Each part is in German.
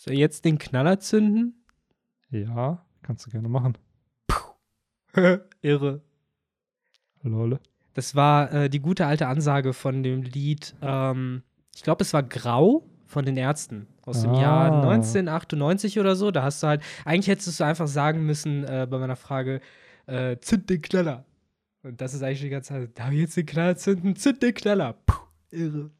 Soll jetzt den Knaller zünden? Ja, kannst du gerne machen. Irre. Lol. Das war äh, die gute alte Ansage von dem Lied, ähm, ich glaube, es war Grau von den Ärzten aus dem Ah. Jahr 1998 oder so. Da hast du halt, eigentlich hättest du einfach sagen müssen äh, bei meiner Frage, äh, zünd den Knaller. Und das ist eigentlich die ganze Zeit, darf ich jetzt den Knaller zünden? Zünd den Knaller. Puh, irre.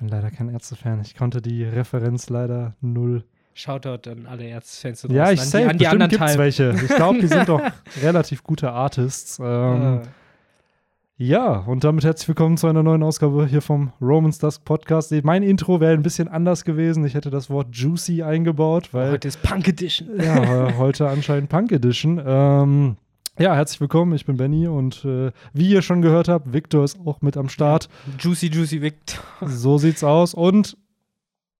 Ich bin leider kein Ärzte-Fan. Ich konnte die Referenz leider null. Shoutout an alle Ärztefans. Ja, ich die Bestimmt anderen gibt's Teil. welche. Ich glaube, die sind doch relativ gute Artists. Ähm, Äh, Ja, und damit herzlich willkommen zu einer neuen Ausgabe hier vom Romans Dusk Podcast. Mein Intro wäre ein bisschen anders gewesen. Ich hätte das Wort Juicy eingebaut, weil heute ist Punk Edition. ja, heute anscheinend Punk Edition. Ähm, ja, herzlich willkommen. Ich bin Benny und äh, wie ihr schon gehört habt, Victor ist auch mit am Start. Juicy, Juicy Victor. So sieht's aus. Und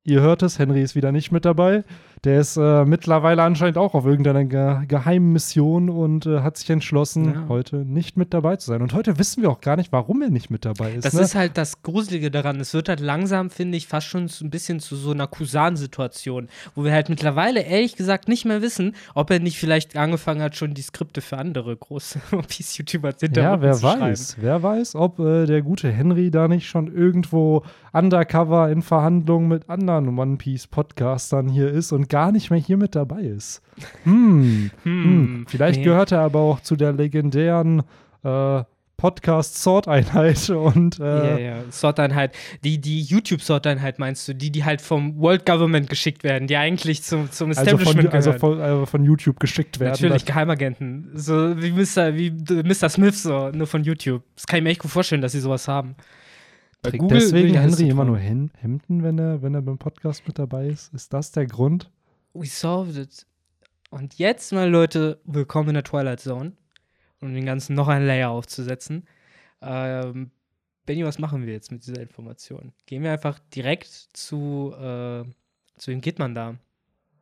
ihr hört es, Henry ist wieder nicht mit dabei. Der ist äh, mittlerweile anscheinend auch auf irgendeiner ge geheimen Mission und äh, hat sich entschlossen, Ja. heute nicht mit dabei zu sein. Und heute wissen wir auch gar nicht, warum er nicht mit dabei ist. Das ne? ist halt das Gruselige daran. Es wird halt langsam, finde ich, fast schon so ein bisschen zu so einer Kusan-Situation, wo wir halt mittlerweile ehrlich gesagt nicht mehr wissen, ob er nicht vielleicht angefangen hat, schon die Skripte für andere große One Piece-YouTuber ja, wer weiß. Wer weiß, ob äh, der gute Henry da nicht schon irgendwo undercover in Verhandlungen mit anderen One Piece Podcastern hier ist und gar nicht mehr hier mit dabei ist. Hm. Hm. Vielleicht nee. gehört er aber auch zu der legendären äh, Podcast-Sort-Einheit und Ja, äh, ja, Sorteinheit. Die, die YouTube-Sorteinheit meinst du, die, die halt vom World Government geschickt werden, die eigentlich zum, zum also, Establishment von, also gehören. von, äh, von YouTube geschickt werden. Natürlich, Geheimagenten. So wie Mr. wie Mr. Smith, so, nur von YouTube. Das kann ich mir echt gut vorstellen, dass sie sowas haben. Bei Trägt Google deswegen Henry immer nur Hem Hemden, wenn er, wenn er beim Podcast mit dabei ist? Ist das der Grund? We solved it. Und jetzt, meine Leute, willkommen in der Twilight Zone. Um den Ganzen noch ein Layer aufzusetzen. Ähm, Benny, was machen wir jetzt mit dieser Information? Gehen wir einfach direkt zu, äh, zu wem geht man da?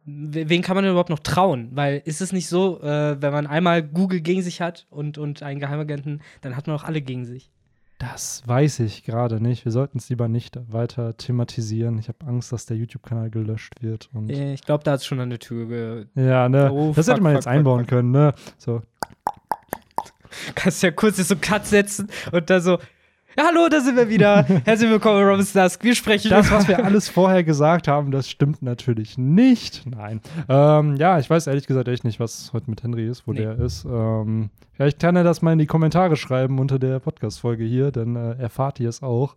We- Wen kann man denn überhaupt noch trauen? Weil ist es nicht so, äh, wenn man einmal Google gegen sich hat und, und einen Geheimagenten, dann hat man auch alle gegen sich. Das weiß ich gerade nicht. Wir sollten es lieber nicht weiter thematisieren. Ich habe Angst, dass der YouTube-Kanal gelöscht wird. Und Ich glaube, da hat es schon an der Tür ge ja, ne? Oh, das fuck, hätte man fuck, jetzt fuck, einbauen können, ne? So. kannst ja kurz so Cut setzen und dann so, ja, hallo, da sind wir wieder. Herzlich willkommen, Robin Dusk. Wir sprechen Das, was wir alles vorher gesagt haben, das stimmt natürlich nicht. Nein. Ähm, ja, ich weiß ehrlich gesagt echt nicht, was heute mit Henry ist, wo Nee. der ist. Ähm, vielleicht kann er das mal in die Kommentare schreiben unter der Podcast-Folge hier, dann äh, erfahrt ihr es auch.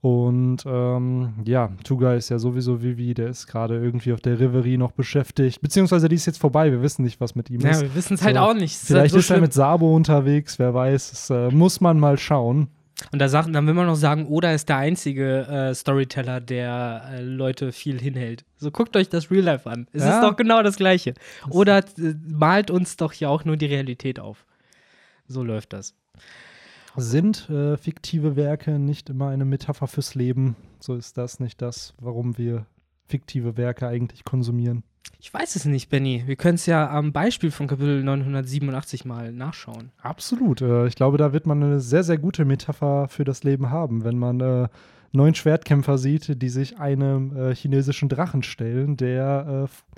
Und ähm, ja, Tuga ist ja sowieso Vivi, der ist gerade irgendwie auf der Reverie noch beschäftigt. Beziehungsweise die ist jetzt vorbei, wir wissen nicht, was mit ihm Ja, ist. wir wissen es halt So. auch nicht. Es Vielleicht halt so ist er mit Sabo unterwegs, wer weiß. Das äh, muss man mal schauen. Und da sagt, dann will man noch sagen, Oda ist der einzige äh, Storyteller, der äh, Leute viel hinhält. So guckt euch das Real Life an. Es Ja. ist doch genau das Gleiche. Oda äh, malt uns doch hier auch nur die Realität auf. So läuft das. Sind äh, fiktive Werke nicht immer eine Metapher fürs Leben? So ist das nicht das, warum wir fiktive Werke eigentlich konsumieren. Ich weiß es nicht, Benny. Wir können es ja am Beispiel von Kapitel 987 mal nachschauen. Absolut. Äh, ich glaube, da wird man eine sehr, sehr gute Metapher für das Leben haben, wenn man äh, neun Schwertkämpfer sieht, die sich einem äh, chinesischen Drachen stellen, der äh,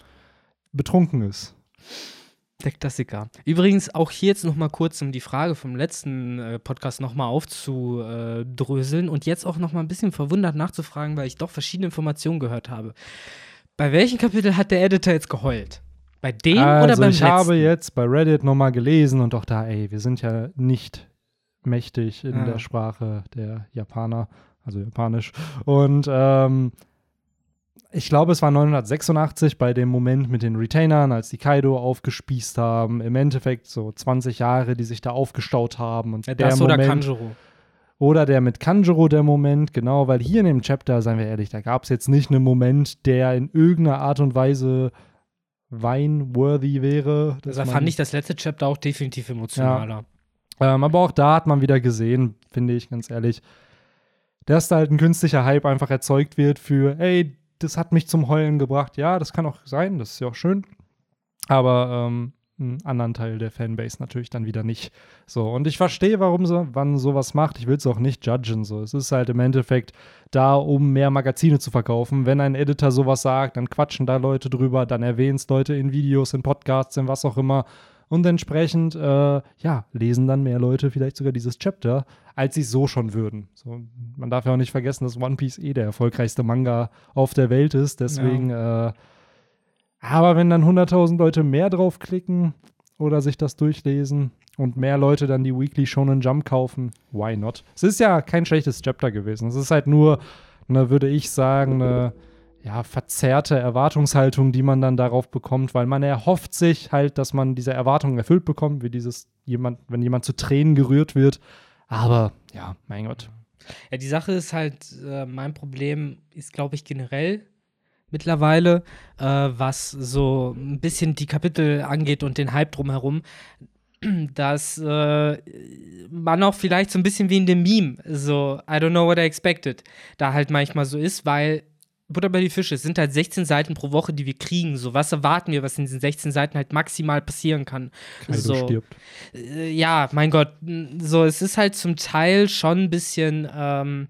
betrunken ist. Der Klassiker. Übrigens auch hier jetzt noch mal kurz, um die Frage vom letzten äh, Podcast noch mal aufzudröseln und jetzt auch noch mal ein bisschen verwundert nachzufragen, weil ich doch verschiedene Informationen gehört habe. Bei welchem Kapitel hat der Editor jetzt geheult? Bei dem oder also beim ich letzten? habe jetzt bei Reddit nochmal gelesen und auch da, ey, wir sind ja nicht mächtig in Ja. der Sprache der Japaner, also japanisch. Und ähm, ich glaube, es war 986 bei dem Moment mit den Retainern, als die Kaido aufgespießt haben. Im Endeffekt so 20 Jahre, die sich da aufgestaut haben. Und ja, der das oder Moment, Kanjuro. Oder der mit Kanjuro der Moment, genau, weil hier in dem Chapter, seien wir ehrlich, da gab es jetzt nicht einen Moment, der in irgendeiner Art und Weise weinworthy wäre. Da fand ich das letzte Chapter auch definitiv emotionaler. ähm, aber auch da hat man wieder gesehen, finde ich ganz ehrlich, dass da halt ein künstlicher Hype einfach erzeugt wird für, ey, das hat mich zum Heulen gebracht. Ja, das kann auch sein, das ist ja auch schön. Aber ähm, einen anderen Teil der Fanbase natürlich dann wieder nicht. So, und ich verstehe, warum so, man sowas macht. Ich will es auch nicht judgen. So, es ist halt im Endeffekt da, um mehr Magazine zu verkaufen. Wenn ein Editor sowas sagt, dann quatschen da Leute drüber, dann erwähnen es Leute in Videos, in Podcasts, in was auch immer. Und entsprechend, äh, ja, lesen dann mehr Leute vielleicht sogar dieses Chapter, als sie es so schon würden. So, man darf ja auch nicht vergessen, dass One Piece eh der erfolgreichste Manga auf der Welt ist. Deswegen, ja. äh, aber wenn dann 100.000 Leute mehr draufklicken oder sich das durchlesen und mehr Leute dann die Weekly Shonen Jump kaufen, why not? Es ist ja kein schlechtes Chapter gewesen. Es ist halt nur, ne, würde ich sagen, eine ja, verzerrte Erwartungshaltung, die man dann darauf bekommt, weil man erhofft sich halt, dass man diese Erwartungen erfüllt bekommt, wie dieses jemand, wenn jemand zu Tränen gerührt wird. Aber ja, mein Gott. Ja, die Sache ist halt, äh, mein Problem ist, glaube ich, generell mittlerweile, äh, was so ein bisschen die Kapitel angeht und den Hype drumherum, dass äh, man auch vielleicht so ein bisschen wie in dem Meme, so I don't know what I expected, da halt manchmal so ist, weil Butter bei die Fische, es sind halt 16 Seiten pro Woche, die wir kriegen. So, was erwarten wir, was in diesen 16 Seiten halt maximal passieren kann? Kaido so, stirbt. Äh, ja, mein Gott, so, es ist halt zum Teil schon ein bisschen ähm,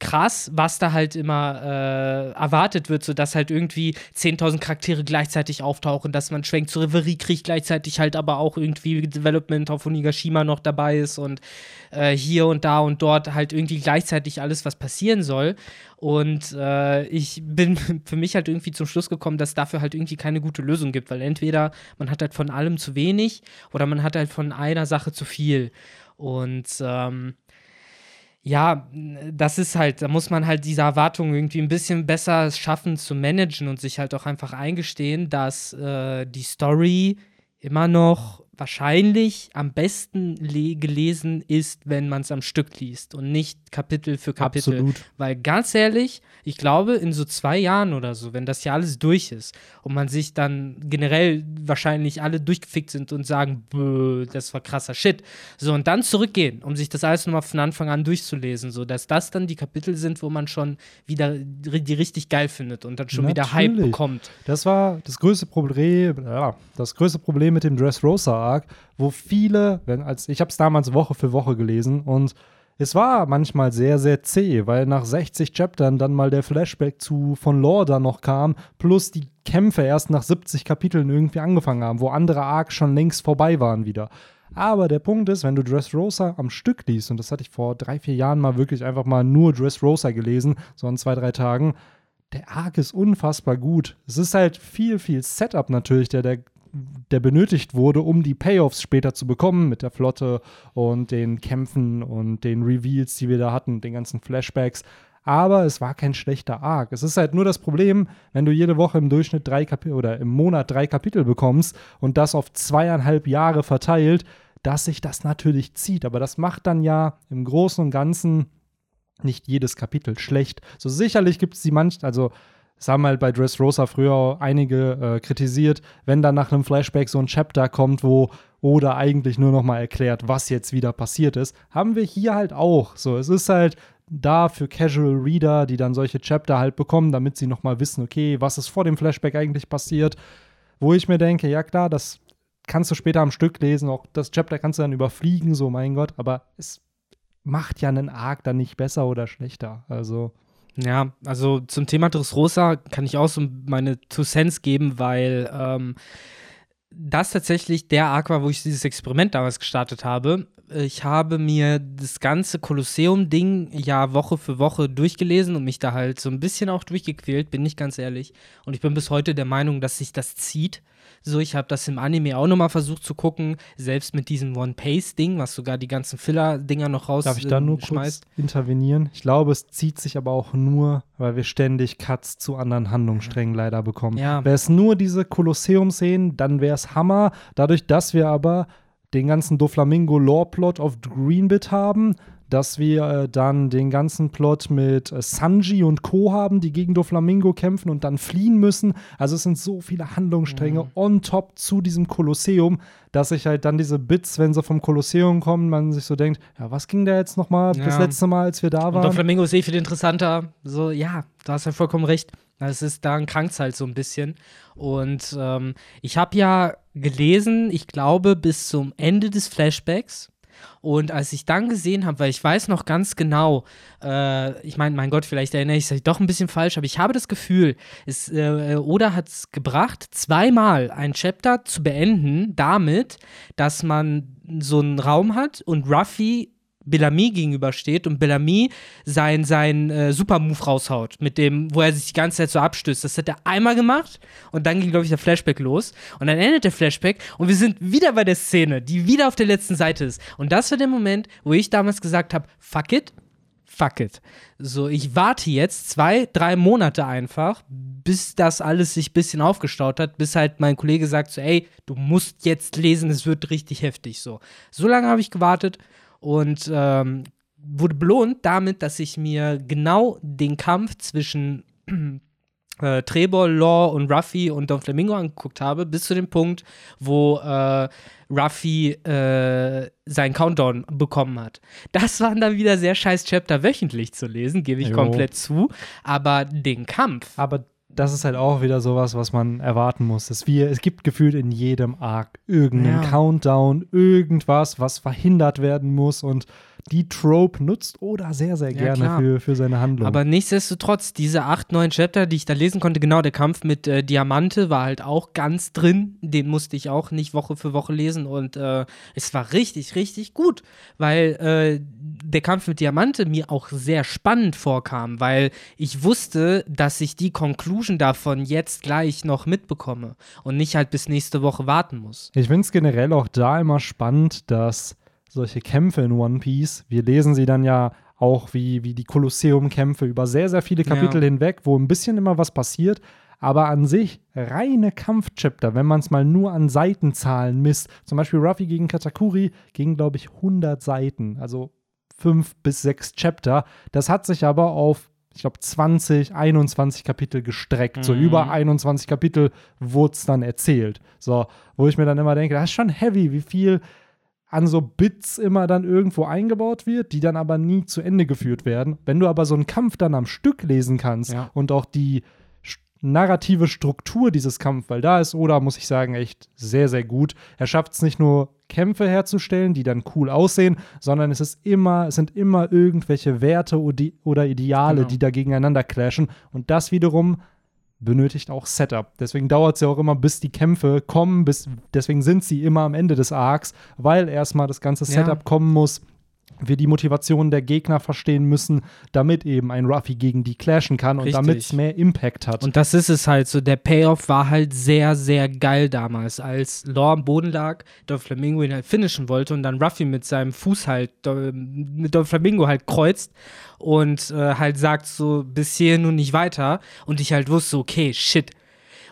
krass, was da halt immer äh, erwartet wird, sodass halt irgendwie 10.000 Charaktere gleichzeitig auftauchen, dass man Schwenk zur Reverie kriegt, gleichzeitig halt aber auch irgendwie Development auf Onigashima noch dabei ist und äh, hier und da und dort halt irgendwie gleichzeitig alles, was passieren soll. Und äh, ich bin für mich halt irgendwie zum Schluss gekommen, dass dafür halt irgendwie keine gute Lösung gibt, weil entweder man hat halt von allem zu wenig oder man hat halt von einer Sache zu viel. Und ähm, ja, das ist halt, da muss man halt diese Erwartungen irgendwie ein bisschen besser schaffen zu managen und sich halt auch einfach eingestehen, dass äh, die Story immer noch wahrscheinlich am besten gelesen ist, wenn man es am Stück liest und nicht Kapitel für Kapitel. Absolut. Weil ganz ehrlich, ich glaube, in so zwei Jahren oder so, wenn das ja alles durch ist und man sich dann generell wahrscheinlich alle durchgefickt sind und sagen, das war krasser Shit. So, und dann zurückgehen, um sich das alles nochmal von Anfang an durchzulesen, so dass das dann die Kapitel sind, wo man schon wieder die richtig geil findet und dann schon Natürlich. wieder Hype bekommt. Das war das größte Problem, ja, das größte Problem mit dem Dressrosa Arc, wo viele, wenn als ich habe es damals Woche für Woche gelesen und es war manchmal sehr, sehr zäh, weil nach 60 Chaptern dann mal der Flashback zu von Lore da noch kam, plus die Kämpfe erst nach 70 Kapiteln irgendwie angefangen haben, wo andere Arcs schon längst vorbei waren wieder. Aber der Punkt ist, wenn du Dressrosa am Stück liest, und das hatte ich vor drei, vier Jahren mal wirklich einfach mal nur Dressrosa gelesen, so an zwei, drei Tagen, der Arc ist unfassbar gut. Es ist halt viel, viel Setup natürlich, der, der der benötigt wurde, um die Payoffs später zu bekommen mit der Flotte und den Kämpfen und den Reveals, die wir da hatten, den ganzen Flashbacks. Aber es war kein schlechter Arc. Es ist halt nur das Problem, wenn du jede Woche im Durchschnitt drei Kapitel oder im Monat drei Kapitel bekommst und das auf zweieinhalb Jahre verteilt, dass sich das natürlich zieht. Aber das macht dann ja im Großen und Ganzen nicht jedes Kapitel schlecht. So sicherlich gibt es die manch, also das haben halt bei Dressrosa früher einige äh, kritisiert, wenn dann nach einem Flashback so ein Chapter kommt, wo oder eigentlich nur noch mal erklärt, was jetzt wieder passiert ist, haben wir hier halt auch. So, es ist halt da für Casual Reader, die dann solche Chapter halt bekommen, damit sie noch mal wissen, okay, was ist vor dem Flashback eigentlich passiert, wo ich mir denke, ja klar, das kannst du später am Stück lesen, auch das Chapter kannst du dann überfliegen, so mein Gott, aber es macht ja einen Arc dann nicht besser oder schlechter. Also ja, also zum Thema Dressrosa kann ich auch so meine Two Cents geben, weil ähm, das tatsächlich der Arc war, wo ich dieses Experiment damals gestartet habe. Ich habe mir das ganze Kolosseum-Ding ja Woche für Woche durchgelesen und mich da halt so ein bisschen auch durchgequält, bin ich ganz ehrlich. Und ich bin bis heute der Meinung, dass sich das zieht. So, ich habe das im Anime auch nochmal versucht zu gucken, selbst mit diesem One-Pace-Ding, was sogar die ganzen Filler-Dinger noch raus Darf ich da nur schmeißt. kurz intervenieren? Ich glaube, es zieht sich aber auch nur, weil wir ständig Cuts zu anderen Handlungssträngen leider bekommen. Ja. Wäre es nur diese Kolosseum-Szenen, dann wäre es Hammer. Dadurch, dass wir aber den ganzen Doflamingo-Lore-Plot auf Greenbit haben, dass wir äh, dann den ganzen Plot mit äh, Sanji und Co. haben, die gegen Doflamingo kämpfen und dann fliehen müssen. Also es sind so viele Handlungsstränge mhm. on top zu diesem Kolosseum, dass sich halt dann diese Bits, wenn sie vom Kolosseum kommen, man sich so denkt, ja, was ging da jetzt noch mal ja. das letzte Mal, als wir da waren? Und Doflamingo ist eh viel interessanter. So, ja, du hast ja vollkommen recht. Es ist, daran krankt halt so ein bisschen. Und ähm, ich habe ja gelesen, ich glaube, bis zum Ende des Flashbacks. Und als ich dann gesehen habe, weil ich weiß noch ganz genau, äh, ich meine, mein Gott, vielleicht erinnere ich mich doch ein bisschen falsch, aber ich habe das Gefühl, es, äh, Oda hat es gebracht, zweimal ein Chapter zu beenden, damit, dass man so einen Raum hat und Ruffy Bellamy gegenübersteht und Bellamy sein, sein äh, Super-Move raushaut, mit dem, wo er sich die ganze Zeit so abstößt. Das hat er einmal gemacht und dann ging, glaube ich, der Flashback los. Und dann endet der Flashback und wir sind wieder bei der Szene, die wieder auf der letzten Seite ist. Und das war der Moment, wo ich damals gesagt habe: fuck it, fuck it. So, ich warte jetzt zwei, drei Monate einfach, bis das alles sich ein bisschen aufgestaut hat, bis halt mein Kollege sagt so, ey, du musst jetzt lesen, es wird richtig heftig. So, so lange habe ich gewartet und ähm, wurde belohnt damit, dass ich mir genau den Kampf zwischen äh, Trebor, Law und Ruffy und Don Flamingo angeguckt habe, bis zu dem Punkt, wo äh, Ruffy äh, seinen Countdown bekommen hat. Das waren dann wieder sehr scheiß Chapter wöchentlich zu lesen, gebe ich Jo. komplett zu. Aber den Kampf, Aber das ist halt auch wieder sowas, was man erwarten muss. Es, wir, es gibt gefühlt in jedem Arc irgendeinen Ja. Countdown, irgendwas, was verhindert werden muss und die Trope nutzt Oda sehr, sehr Ja, gerne klar. für, für seine Handlung. Aber nichtsdestotrotz, diese acht, neun Chapter, die ich da lesen konnte, genau, der Kampf mit äh, Diamante war halt auch ganz drin. Den musste ich auch nicht Woche für Woche lesen und äh, es war richtig, richtig gut, weil äh, der Kampf mit Diamante mir auch sehr spannend vorkam, weil ich wusste, dass ich die Conclusion davon jetzt gleich noch mitbekomme und nicht halt bis nächste Woche warten muss. Ich finde es generell auch da immer spannend, dass solche Kämpfe in One Piece, wir lesen sie dann ja auch wie, wie die Kolosseum-Kämpfe über sehr, sehr viele Kapitel Ja. hinweg, wo ein bisschen immer was passiert, aber an sich reine Kampfchapter, wenn man es mal nur an Seitenzahlen misst, zum Beispiel Ruffy gegen Katakuri ging, glaube ich, 100 Seiten, also fünf bis sechs Chapter. Das hat sich aber auf, ich glaube, 20, 21 Kapitel gestreckt. So Mhm. über 21 Kapitel wurde es dann erzählt. So, wo ich mir dann immer denke, das ist schon heavy, wie viel an so Bits immer dann irgendwo eingebaut wird, die dann aber nie zu Ende geführt werden. Wenn du aber so einen Kampf dann am Stück lesen kannst Ja. und auch die narrative Struktur dieses Kampfs, weil da ist Oda, muss ich sagen, echt sehr, sehr gut. Er schafft es nicht nur, Kämpfe herzustellen, die dann cool aussehen, sondern es ist immer, es sind immer irgendwelche Werte oder Ideale, Genau. die da gegeneinander clashen. Und das wiederum benötigt auch Setup. Deswegen dauert es ja auch immer, bis die Kämpfe kommen, bis, deswegen sind sie immer am Ende des Arcs, weil erstmal das ganze Ja. Setup kommen muss, wir die Motivation der Gegner verstehen müssen, damit eben ein Ruffy gegen die clashen kann und Richtig. damit es mehr Impact hat. Und das ist es halt so. Der Payoff war halt sehr, sehr geil damals, als Law am Boden lag, Don Flamingo ihn halt finishen wollte und dann Ruffy mit seinem Fuß halt, äh, mit Don Flamingo halt kreuzt und äh, halt sagt so, bis hierhin und nicht weiter. Und ich halt wusste, okay, shit.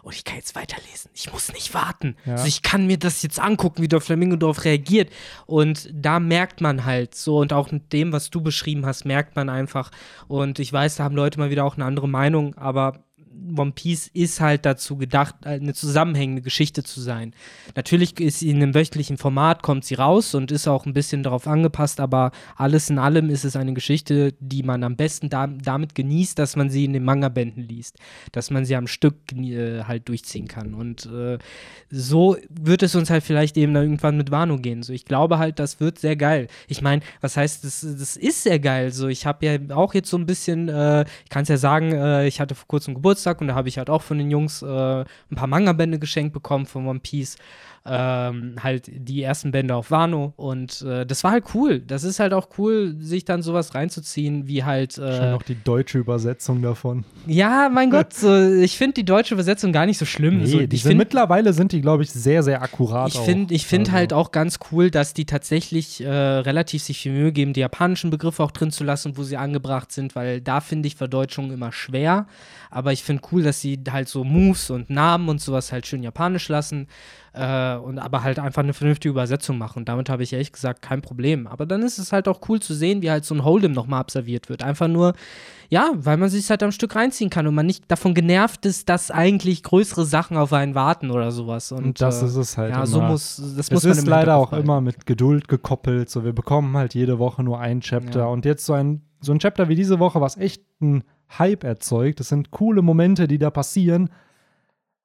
Und ich kann jetzt weiterlesen. Ich muss nicht warten. Ja. Also ich kann mir das jetzt angucken, wie Don Flamingo darauf reagiert. Und da merkt man halt so, und auch mit dem, was du beschrieben hast, merkt man einfach. Und ich weiß, da haben Leute mal wieder auch eine andere Meinung, aber One Piece ist halt dazu gedacht, eine zusammenhängende Geschichte zu sein. Natürlich ist sie in einem wöchentlichen Format, kommt sie raus und ist auch ein bisschen darauf angepasst, aber alles in allem ist es eine Geschichte, die man am besten da, damit genießt, dass man sie in den Manga-Bänden liest, dass man sie am Stück äh, halt durchziehen kann. Und äh, so wird es uns halt vielleicht eben dann irgendwann mit Wano gehen. So, ich glaube halt, das wird sehr geil. Ich meine, was heißt, das, das ist sehr geil. So, ich habe ja auch jetzt so ein bisschen, äh, ich kann es ja sagen, äh, ich hatte vor kurzem Geburtstag und da habe ich halt auch von den Jungs äh, ein paar Manga-Bände geschenkt bekommen von One Piece. Ähm, halt die ersten Bände auf Wano und äh, das war halt cool. Das ist halt auch cool, sich dann sowas reinzuziehen, wie halt. Schon Äh, noch die deutsche Übersetzung davon. ja, mein Gott, so, ich finde die deutsche Übersetzung gar nicht so schlimm. Nee, so, ich find- mittlerweile sind die, glaube ich, sehr, sehr akkurat. ich finde ich find Also- halt auch ganz cool, dass die tatsächlich äh, relativ sich viel Mühe geben, die japanischen Begriffe auch drin zu lassen, wo sie angebracht sind, weil da finde ich Verdeutschungen immer schwer. Aber ich finde cool, dass sie halt so Moves und Namen und sowas halt schön japanisch lassen äh, und aber halt einfach eine vernünftige Übersetzung machen. Damit habe ich ehrlich gesagt kein Problem. Aber dann ist es halt auch cool zu sehen, wie halt so ein Hold'em nochmal absolviert wird. Einfach nur, ja, weil man sich halt am Stück reinziehen kann und man nicht davon genervt ist, dass eigentlich größere Sachen auf einen warten oder sowas. Und, Und das äh, ist es halt. ja, immer. so muss das es muss man ist leider auch immer mit Geduld gekoppelt. So, wir bekommen halt jede Woche nur ein Chapter. Ja. Und jetzt so ein, so ein Chapter wie diese Woche, was echt einen Hype erzeugt. Das sind coole Momente, die da passieren.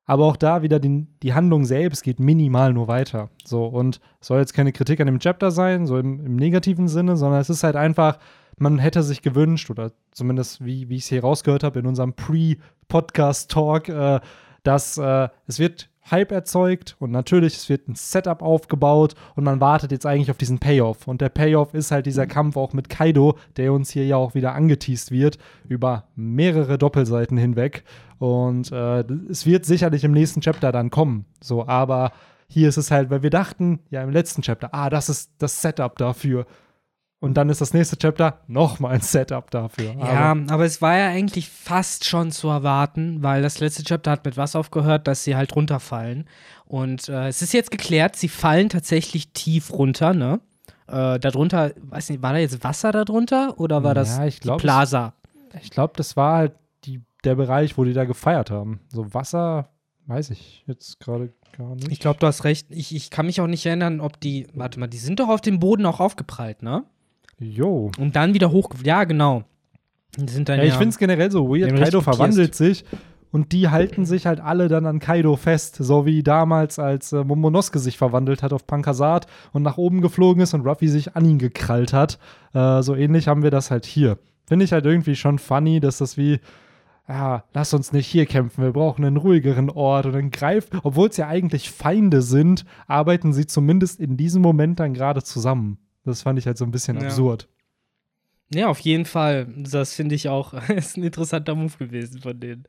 Aber auch da wieder die, die Handlung selbst geht minimal nur weiter. So, und soll jetzt keine Kritik an dem Chapter sein, so im, im negativen Sinne, sondern es ist halt einfach, man hätte sich gewünscht, oder zumindest wie, wie ich es hier rausgehört habe in unserem Pre-Podcast-Talk, äh, dass äh, es wird Hype erzeugt und natürlich, es wird ein Setup aufgebaut und man wartet jetzt eigentlich auf diesen Payoff. Und der Payoff ist halt dieser Kampf auch mit Kaido, der uns hier ja auch wieder angeteased wird, über mehrere Doppelseiten hinweg. Und äh, es wird sicherlich im nächsten Chapter dann kommen. So, aber hier ist es halt, weil wir dachten, ja, im letzten Chapter, ah, das ist das Setup dafür. Und dann ist das nächste Chapter nochmal ein Setup dafür. Ja, aber, aber, es war ja eigentlich fast schon zu erwarten, weil das letzte Chapter hat mit was aufgehört, dass sie halt runterfallen. Und äh, es ist jetzt geklärt, sie fallen tatsächlich tief runter, ne? Äh, darunter, weiß nicht, war da jetzt Wasser darunter oder war das ja, ich glaub, die Plaza? Ich glaube, das war halt die, der Bereich, wo die da gefeiert haben. So Wasser, weiß ich jetzt gerade gar nicht. Ich glaube, du hast recht. Ich, ich kann mich auch nicht erinnern, ob die, warte mal, die sind doch auf dem Boden auch aufgeprallt, ne? Jo. Und dann wieder hoch. Ja, genau. Sind dann ja, ich finde es generell so weird. Kaido verwandelt sich und die halten sich halt alle dann an Kaido fest, so wie damals, als äh, Momonosuke sich verwandelt hat auf Pankasat und nach oben geflogen ist und Ruffy sich an ihn gekrallt hat. Äh, so ähnlich haben wir das halt hier. Finde ich halt irgendwie schon funny, dass das wie, ja, lass uns nicht hier kämpfen, wir brauchen einen ruhigeren Ort und dann greift, obwohl es ja eigentlich Feinde sind, arbeiten sie zumindest in diesem Moment dann gerade zusammen. Das fand ich halt so ein bisschen ja. absurd. Ja, auf jeden Fall. Das finde ich auch, ist ein interessanter Move gewesen von denen.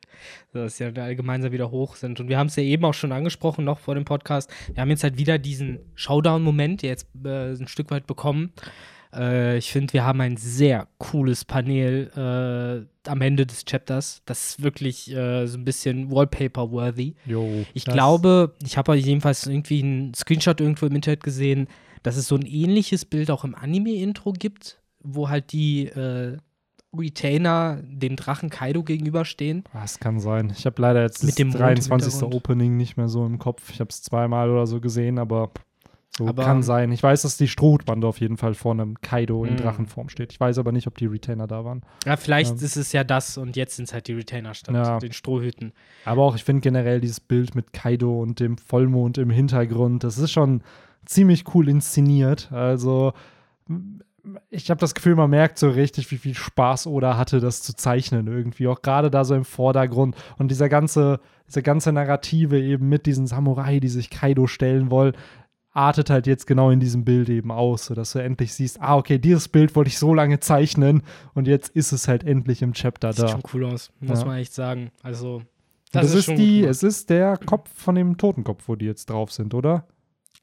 Dass sie ja gemeinsam wieder hoch sind. Und wir haben es ja eben auch schon angesprochen, noch vor dem Podcast. Wir haben jetzt halt wieder diesen Showdown-Moment jetzt äh, ein Stück weit bekommen. Äh, ich finde, wir haben ein sehr cooles Panel äh, am Ende des Chapters. Das ist wirklich äh, so ein bisschen Wallpaper-worthy. Ich glaube, ich habe jedenfalls irgendwie einen Screenshot irgendwo im Internet gesehen dass es so ein ähnliches Bild auch im Anime-Intro gibt, wo halt die äh, Retainer dem Drachen Kaido gegenüberstehen. Das kann sein. Ich habe leider jetzt Mit das 23. Opening nicht mehr so im Kopf. Ich habe es zweimal oder so gesehen, aber so aber, kann sein. Ich weiß, dass die Strohbande auf jeden Fall vor einem Kaido in hm. Drachenform steht. Ich weiß aber nicht, ob die Retainer da waren. Ja, vielleicht ähm, ist es ja das und jetzt sind es halt die Retainer statt ja. den Strohhüten. Aber auch, ich finde generell dieses Bild mit Kaido und dem Vollmond im Hintergrund, das ist schon ziemlich cool inszeniert. Also ich habe das Gefühl, man merkt so richtig, wie viel Spaß Oda hatte, das zu zeichnen irgendwie. Auch gerade da so im Vordergrund und dieser ganze, diese ganze Narrative eben mit diesen Samurai, die sich Kaido stellen wollen, artet halt jetzt genau in diesem Bild eben aus, sodass du endlich siehst, ah, okay, dieses Bild wollte ich so lange zeichnen und jetzt ist es halt endlich im Chapter da. Sieht schon cool aus, muss ja. man echt sagen. Also, das, das ist, ist die, cool. es ist der Kopf von dem Totenkopf, wo die jetzt drauf sind, oder?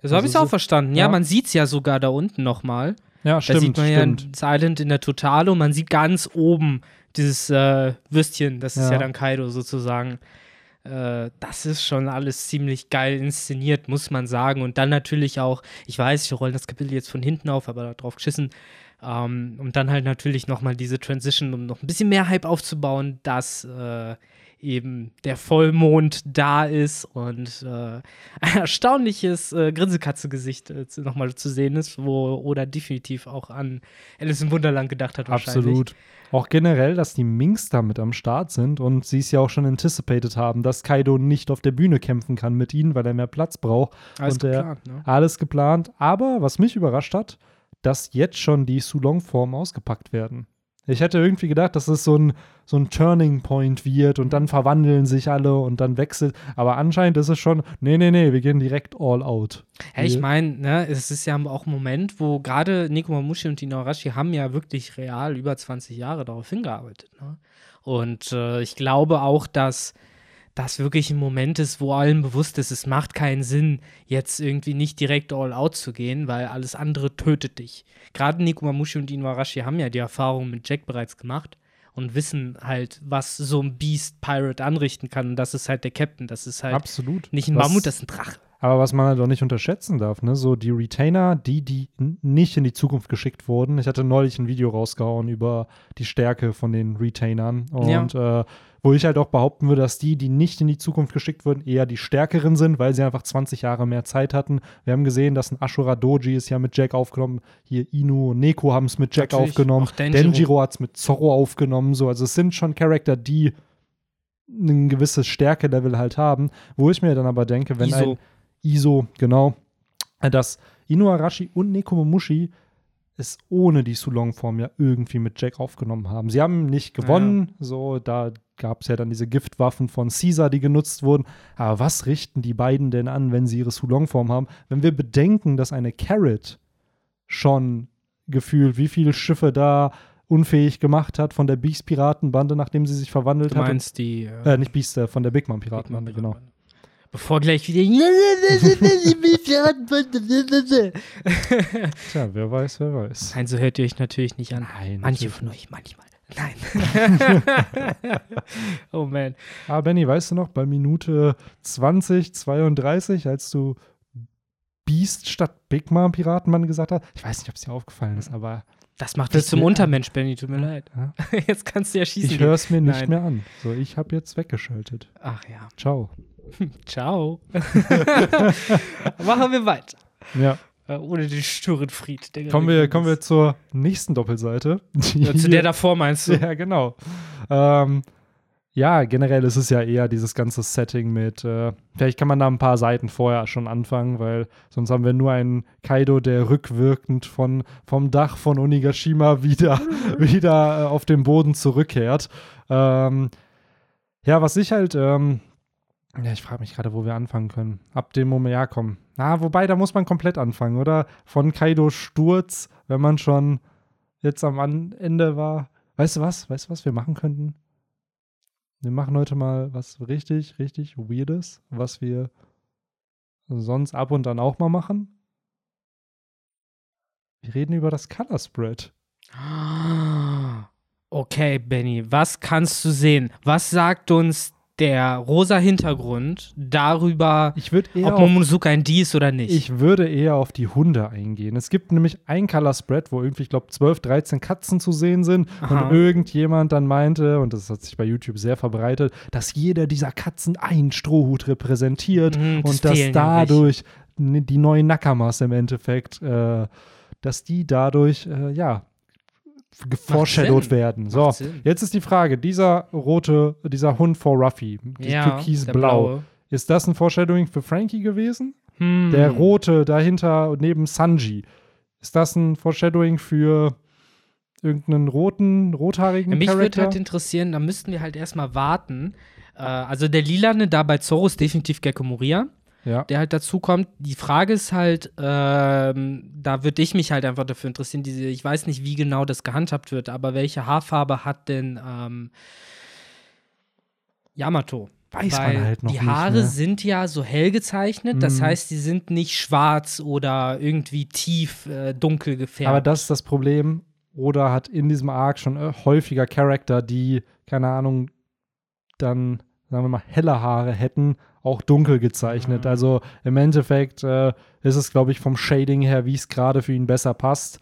So habe ich es auch verstanden. Ja, ja man sieht es ja sogar da unten nochmal. Ja, stimmt. Da sieht man stimmt. ja Silent in der Totale und man sieht ganz oben dieses äh, Würstchen, das ist ja. ja dann Kaido sozusagen. Äh, das ist schon alles ziemlich geil inszeniert, muss man sagen. Und dann natürlich auch, ich weiß, wir rollen das Kapitel jetzt von hinten auf, aber darauf geschissen. Ähm, und dann halt natürlich nochmal diese Transition, um noch ein bisschen mehr Hype aufzubauen, dass äh, eben der Vollmond da ist und äh, ein erstaunliches äh, Grinsekatze-Gesicht äh, nochmal zu sehen ist, wo Oda definitiv auch an Alice im Wunderland gedacht hat. Absolut. Auch generell, dass die Minks da mit am Start sind und sie es ja auch schon anticipated haben, dass Kaido nicht auf der Bühne kämpfen kann mit ihnen, weil er mehr Platz braucht. Alles und geplant, ne? Alles geplant. Aber was mich überrascht hat, dass jetzt schon die Sulong-Formen ausgepackt werden. Ich hätte irgendwie gedacht, dass es so ein, so ein Turning Point wird und dann verwandeln sich alle und dann wechselt. Aber anscheinend ist es schon, nee, nee, nee, wir gehen direkt all out. Ja, ich meine, ne, es ist ja auch ein Moment, wo gerade Nico Mamushi und die Naorashi haben ja wirklich real über 20 Jahre darauf hingearbeitet. Ne? Und äh, ich glaube auch, dass das wirklich ein Moment ist, wo allen bewusst ist, es macht keinen Sinn, jetzt irgendwie nicht direkt all out zu gehen, weil alles andere tötet dich. Gerade Nico Mamushi und Inuarashi haben ja die Erfahrung mit Jack bereits gemacht und wissen halt, was so ein Beast Pirate anrichten kann. Und das ist halt der Captain. Das ist halt Absolut. nicht ein was, Mammut, das ist ein Drache. Aber was man halt auch nicht unterschätzen darf, ne, so die Retainer, die, die nicht in die Zukunft geschickt wurden. Ich hatte neulich ein Video rausgehauen über die Stärke von den Retainern. Und ja. äh, wo ich halt auch behaupten würde, dass die, die nicht in die Zukunft geschickt wurden, eher die stärkeren sind, weil sie einfach 20 Jahre mehr Zeit hatten. Wir haben gesehen, dass ein Ashura Doji ist ja mit Jack aufgenommen. Hier Inu und Neko haben es mit Jack Natürlich, aufgenommen. Denjiro, Denjiro hat es mit Zorro aufgenommen. So. Also es sind schon Charakter, die ein gewisses Stärke-Level halt haben, wo ich mir dann aber denke, wenn ISO. ein ISO, genau, dass Inuarashi und Nekomamushi es ohne die Sulong-Form ja irgendwie mit Jack aufgenommen haben. Sie haben nicht gewonnen, so, da gab es ja dann diese Giftwaffen von Caesar, die genutzt wurden. Aber was richten die beiden denn an, wenn sie ihre Sulong-Form haben? Wenn wir bedenken, dass eine Carrot schon gefühlt, wie viele Schiffe da unfähig gemacht hat von der Beast-Piratenbande, nachdem sie sich verwandelt Du hat. meinst die Und, äh, nicht Beast, äh, von der Big Mom Big Mom Piratenbande, genau. Bevor gleich wieder. Tja, wer weiß, wer weiß. Nein, so hört ihr euch natürlich nicht an. Nein, Manche von euch, manchmal. Nein. oh man. Ah, Benny, weißt du noch, bei Minute 20, 32, als du Beast statt Big Mom Piratenmann gesagt hast, ich weiß nicht, ob es dir aufgefallen ist, aber Das macht dich zum Untermensch, Benny. Tut mir leid. Jetzt kannst du ja schießen. ich höre es mir nicht Nein. mehr an. So, ich habe jetzt weggeschaltet. Ach ja. Ciao. Ciao. Machen wir weiter. Ja, Äh, ohne den Störenfried. der kommen wir, kommen wir zur nächsten Doppelseite. Ja, zu der davor meinst du? Ja, genau. Ähm, ja, generell ist es ja eher dieses ganze Setting mit, äh, vielleicht kann man da ein paar Seiten vorher schon anfangen, weil sonst haben wir nur einen Kaido, der rückwirkend von, vom Dach von Onigashima wieder, wieder äh, auf den Boden zurückkehrt. Ähm, ja, was ich halt, ähm, ja, ich frage mich gerade, wo wir anfangen können. Ab dem Moment, ja, komm. Na, wobei, da muss man komplett anfangen, oder? Von Kaido Sturz, wenn man schon jetzt am Ende war. Weißt du was? Weißt du, was wir machen könnten? Wir machen heute mal was richtig, richtig Weirdes, was wir sonst ab und an auch mal machen. Wir reden über das Color Spread. Okay, Benny, was kannst du sehen? Was sagt uns der rosa Hintergrund darüber, Ich würde eher, ob Momonosuke ein D ist oder nicht? ich würde eher auf die Hunde eingehen. Es gibt nämlich ein Color Spread, wo irgendwie, ich glaube, 12, 13 Katzen zu sehen sind Aha. und irgendjemand dann meinte, und das hat sich bei YouTube sehr verbreitet, dass jeder dieser Katzen einen Strohhut repräsentiert Mhm, das und dass dadurch n- die neuen Nakamas im Endeffekt, äh, dass die dadurch, äh, ja, geforeshadowed werden. So, jetzt ist die Frage, dieser rote, dieser Hund vor Ruffy, die ja, türkisblau, ist das ein Foreshadowing für Frankie gewesen? Hm. Der rote dahinter neben Sanji, ist das ein Foreshadowing für irgendeinen roten, rothaarigen Ja, mich würde halt interessieren, da müssten wir halt erstmal warten. Äh, also der Lilane da bei Zoro ist definitiv Gecko Moria, ja. der halt dazu kommt. Die Frage ist halt, ähm, da würde ich mich halt einfach dafür interessieren, diese, ich weiß nicht, wie genau das gehandhabt wird, aber welche Haarfarbe hat denn ähm, Yamato? Weiß Weil man halt noch die nicht, Haare ne? sind ja so hell gezeichnet, das Mhm. heißt, die sind nicht schwarz oder irgendwie tief äh, dunkel gefärbt. Aber das ist das Problem. Oda hat in diesem Arc schon äh, häufiger Charakter, die, keine Ahnung, dann, sagen wir mal, helle Haare hätten, auch dunkel gezeichnet. Mhm. Also im Endeffekt äh, ist es, glaube ich, vom Shading her, wie es gerade für ihn besser passt.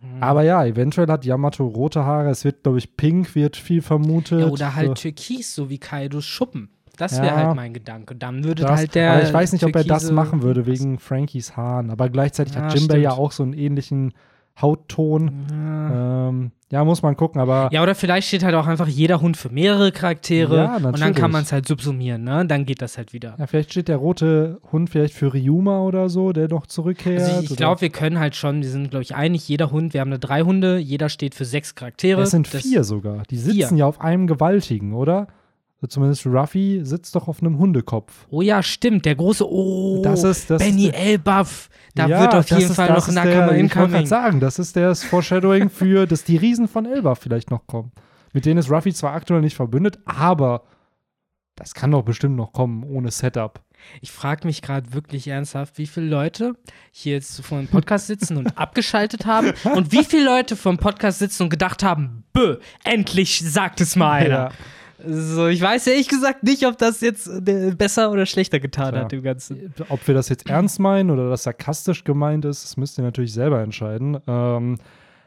Mhm. Aber ja, eventuell hat Yamato rote Haare. Es wird, glaube ich, pink, wird viel vermutet. Ja, oder halt So. Türkis, so wie Kaidos Schuppen. Das wäre Ja. halt mein Gedanke. Dann würde Das, halt der. aber ich weiß nicht, ob er das machen würde, wegen Frankies Haaren. Aber gleichzeitig Ja, hat Jimbei ja auch so einen ähnlichen Hautton. Ja. Ähm, ja, muss man gucken, aber ja, oder vielleicht steht halt auch einfach jeder Hund für mehrere Charaktere Ja, und dann natürlich. kann man es halt subsumieren, ne? Dann geht das halt wieder. Ja, vielleicht steht der rote Hund vielleicht für Ryuma oder so, der noch zurückkehrt. Also ich, ich glaube, wir können halt schon, wir sind, glaube ich, einig, jeder Hund, wir haben eine drei Hunde, jeder steht für sechs Charaktere. es sind Das- vier sogar. Die sitzen Vier. ja auf einem gewaltigen, oder? Zumindest Ruffy sitzt doch auf einem Hundekopf. Oh ja, stimmt, der große, oh, Das ist- das Benny ist- Elbaf. Da Ja, wird auf jeden ist- Fall noch ist Nakama der, Ich wollte gerade sagen, das ist das Foreshadowing für, dass die Riesen von Elbaf vielleicht noch kommen. Mit denen ist Ruffy zwar aktuell nicht verbündet, aber das kann doch bestimmt noch kommen, ohne Setup. Ich frage mich gerade wirklich ernsthaft, wie viele Leute hier jetzt vor dem Podcast sitzen und abgeschaltet haben und wie viele Leute vor dem Podcast sitzen und gedacht haben, bö, endlich sagt es mal einer. Ja. So, ich weiß ehrlich gesagt nicht, ob das jetzt äh, besser oder schlechter getan Klar. hat, dem Ganzen. Ob wir das jetzt ernst meinen oder das sarkastisch gemeint ist, das müsst ihr natürlich selber entscheiden. Ähm,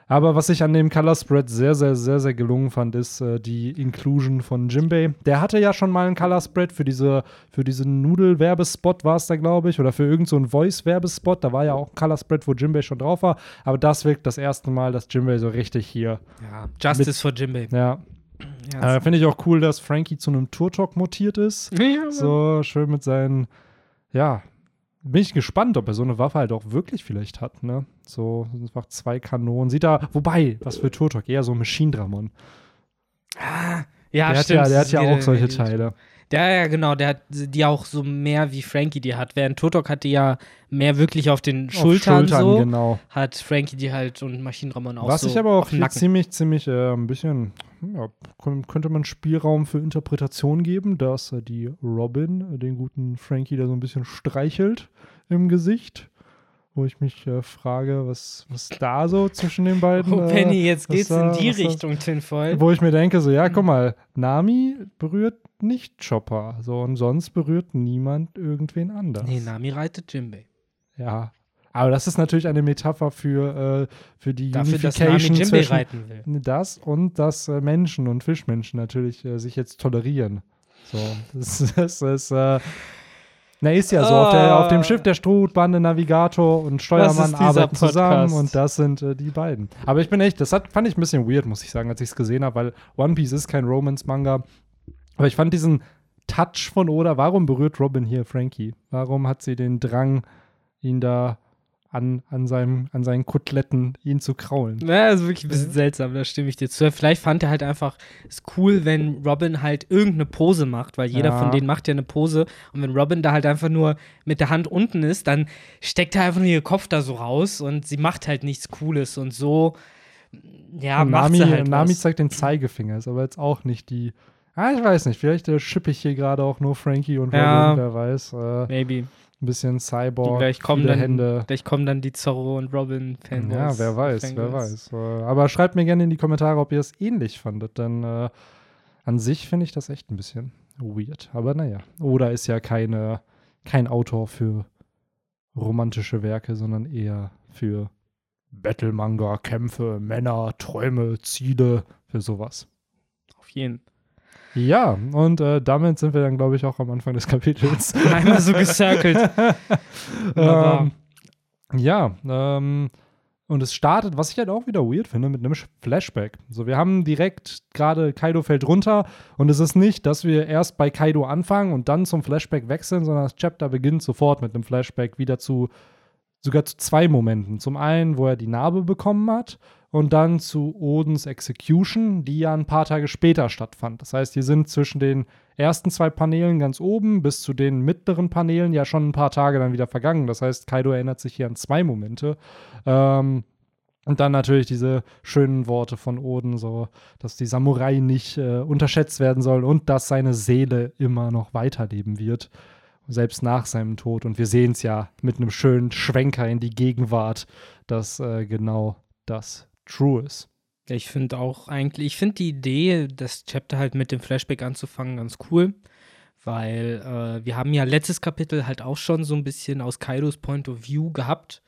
aber was ich an dem Color Spread sehr, sehr, sehr, sehr gelungen fand, ist äh, die Inclusion von Jimbei. Der hatte ja schon mal einen Color Spread für diese, für diesen Nudel-Werbespot war es da, glaube ich, oder für irgendeinen so Voice-Werbespot. Da war ja auch ein Color Spread, wo Jimbei schon drauf war. Aber das wirkt das erste Mal, dass Jimbei so richtig hier, Ja, Justice for Jimbei. ja, Äh, Finde ich auch cool, dass Frankie zu einem Tour-Talk mutiert ist. Ja, So schön mit seinen, ja, bin ich gespannt, ob er so eine Waffe halt auch wirklich vielleicht hat, ne? So einfach zwei Kanonen. Sieht da, wobei, was für Turtok, eher so Machine Dramon. Ah, ja, der hat stimmt. ja, der hat ja auch solche Teile. Der, ja, genau, der hat die auch so mehr wie Frankie die hat. Während Totok hat die ja mehr wirklich auf den Auf Schultern, so. genau. Hat Frankie die halt und Maschinenrammern auch Was so ich aber auch ziemlich, ziemlich äh, ein bisschen, ja, könnte man Spielraum für Interpretation geben, dass äh, die Robin äh, den guten Frankie da so ein bisschen streichelt im Gesicht. Wo ich mich äh, frage, was, was da so zwischen den beiden. Oh, äh, Penny, jetzt was geht's da- in die was da- Richtung, Tinfoil. Wo ich mir denke, so, ja, guck mal, Nami berührt nicht Chopper. So, und sonst berührt niemand irgendwen anders. Nee, Nami reitet Jimbei. Ja. Aber das ist natürlich eine Metapher für, äh, für die Dafür, dass Nami Unification Jimbei zwischen reiten will. das und dass äh, Menschen und Fischmenschen natürlich äh, sich jetzt tolerieren. So, das, das ist, äh, na, ist ja so. Auf, der, auf dem Ah. Schiff der Strohbande, Navigator und Steuermann arbeiten zusammen Podcast? und das sind äh, die beiden. Aber ich bin echt, das hat, fand ich ein bisschen weird, muss ich sagen, als ich es gesehen habe, weil One Piece ist kein Romance-Manga. Aber ich fand diesen Touch von Oda, warum berührt Robin hier Frankie? Warum hat sie den Drang, ihn da an, an, seinem, an seinen Koteletten ihn zu kraulen? Ja, ist wirklich ein bisschen seltsam, da stimme ich dir zu. Vielleicht fand er halt einfach, es cool, wenn Robin halt irgendeine Pose macht, weil jeder Ja. von denen macht ja eine Pose. Und wenn Robin da halt einfach nur mit der Hand unten ist, dann steckt er einfach nur ihr Kopf da so raus und sie macht halt nichts Cooles. Und so, ja, Und macht Nami, sie halt Nami was. zeigt den Zeigefinger, ist aber jetzt auch nicht die. Ah, ich weiß nicht, vielleicht äh, schippe ich hier gerade auch nur Frankie und Robin, Ja. wer weiß. Äh, ein bisschen Cyborg, Vielleicht kommen, viele dann, Hände. vielleicht kommen dann die Zorro und Robin-Fanboys. Ja, wer weiß, wer Fangirls. weiß. Äh, aber schreibt mir gerne in die Kommentare, ob ihr es ähnlich fandet, denn äh, an sich finde ich das echt ein bisschen weird. Aber naja, Oda ist ja keine, kein Autor für romantische Werke, sondern eher für Battle-Manga, Kämpfe, Männer, Träume, Ziele, für sowas. Auf jeden Ja, und äh, damit sind wir dann, glaube ich, auch am Anfang des Kapitels. Einmal so gecircelt. Ähm, ja, ähm, und es startet, was ich halt auch wieder weird finde, mit einem Flashback. So, wir haben direkt gerade Kaido fällt runter und es ist nicht, dass wir erst bei Kaido anfangen und dann zum Flashback wechseln, sondern das Chapter beginnt sofort mit einem Flashback wieder zu sogar zu zwei Momenten. Zum einen, wo er die Narbe bekommen hat und dann zu Odens Execution, die ja ein paar Tage später stattfand. Das heißt, die sind zwischen den ersten zwei Paneelen ganz oben bis zu den mittleren Paneelen ja schon ein paar Tage dann wieder vergangen. Das heißt, Kaido erinnert sich hier an zwei Momente. Ähm, und dann natürlich diese schönen Worte von Oden, so, dass die Samurai nicht äh, unterschätzt werden sollen und dass seine Seele immer noch weiterleben wird, selbst nach seinem Tod. Und wir sehen es ja mit einem schönen Schwenker in die Gegenwart, dass äh, genau das true ist. Ich finde auch eigentlich, ich finde die Idee, das Chapter halt mit dem Flashback anzufangen, ganz cool. Weil äh, wir haben ja letztes Kapitel halt auch schon so ein bisschen aus Kaidos Point of View gehabt.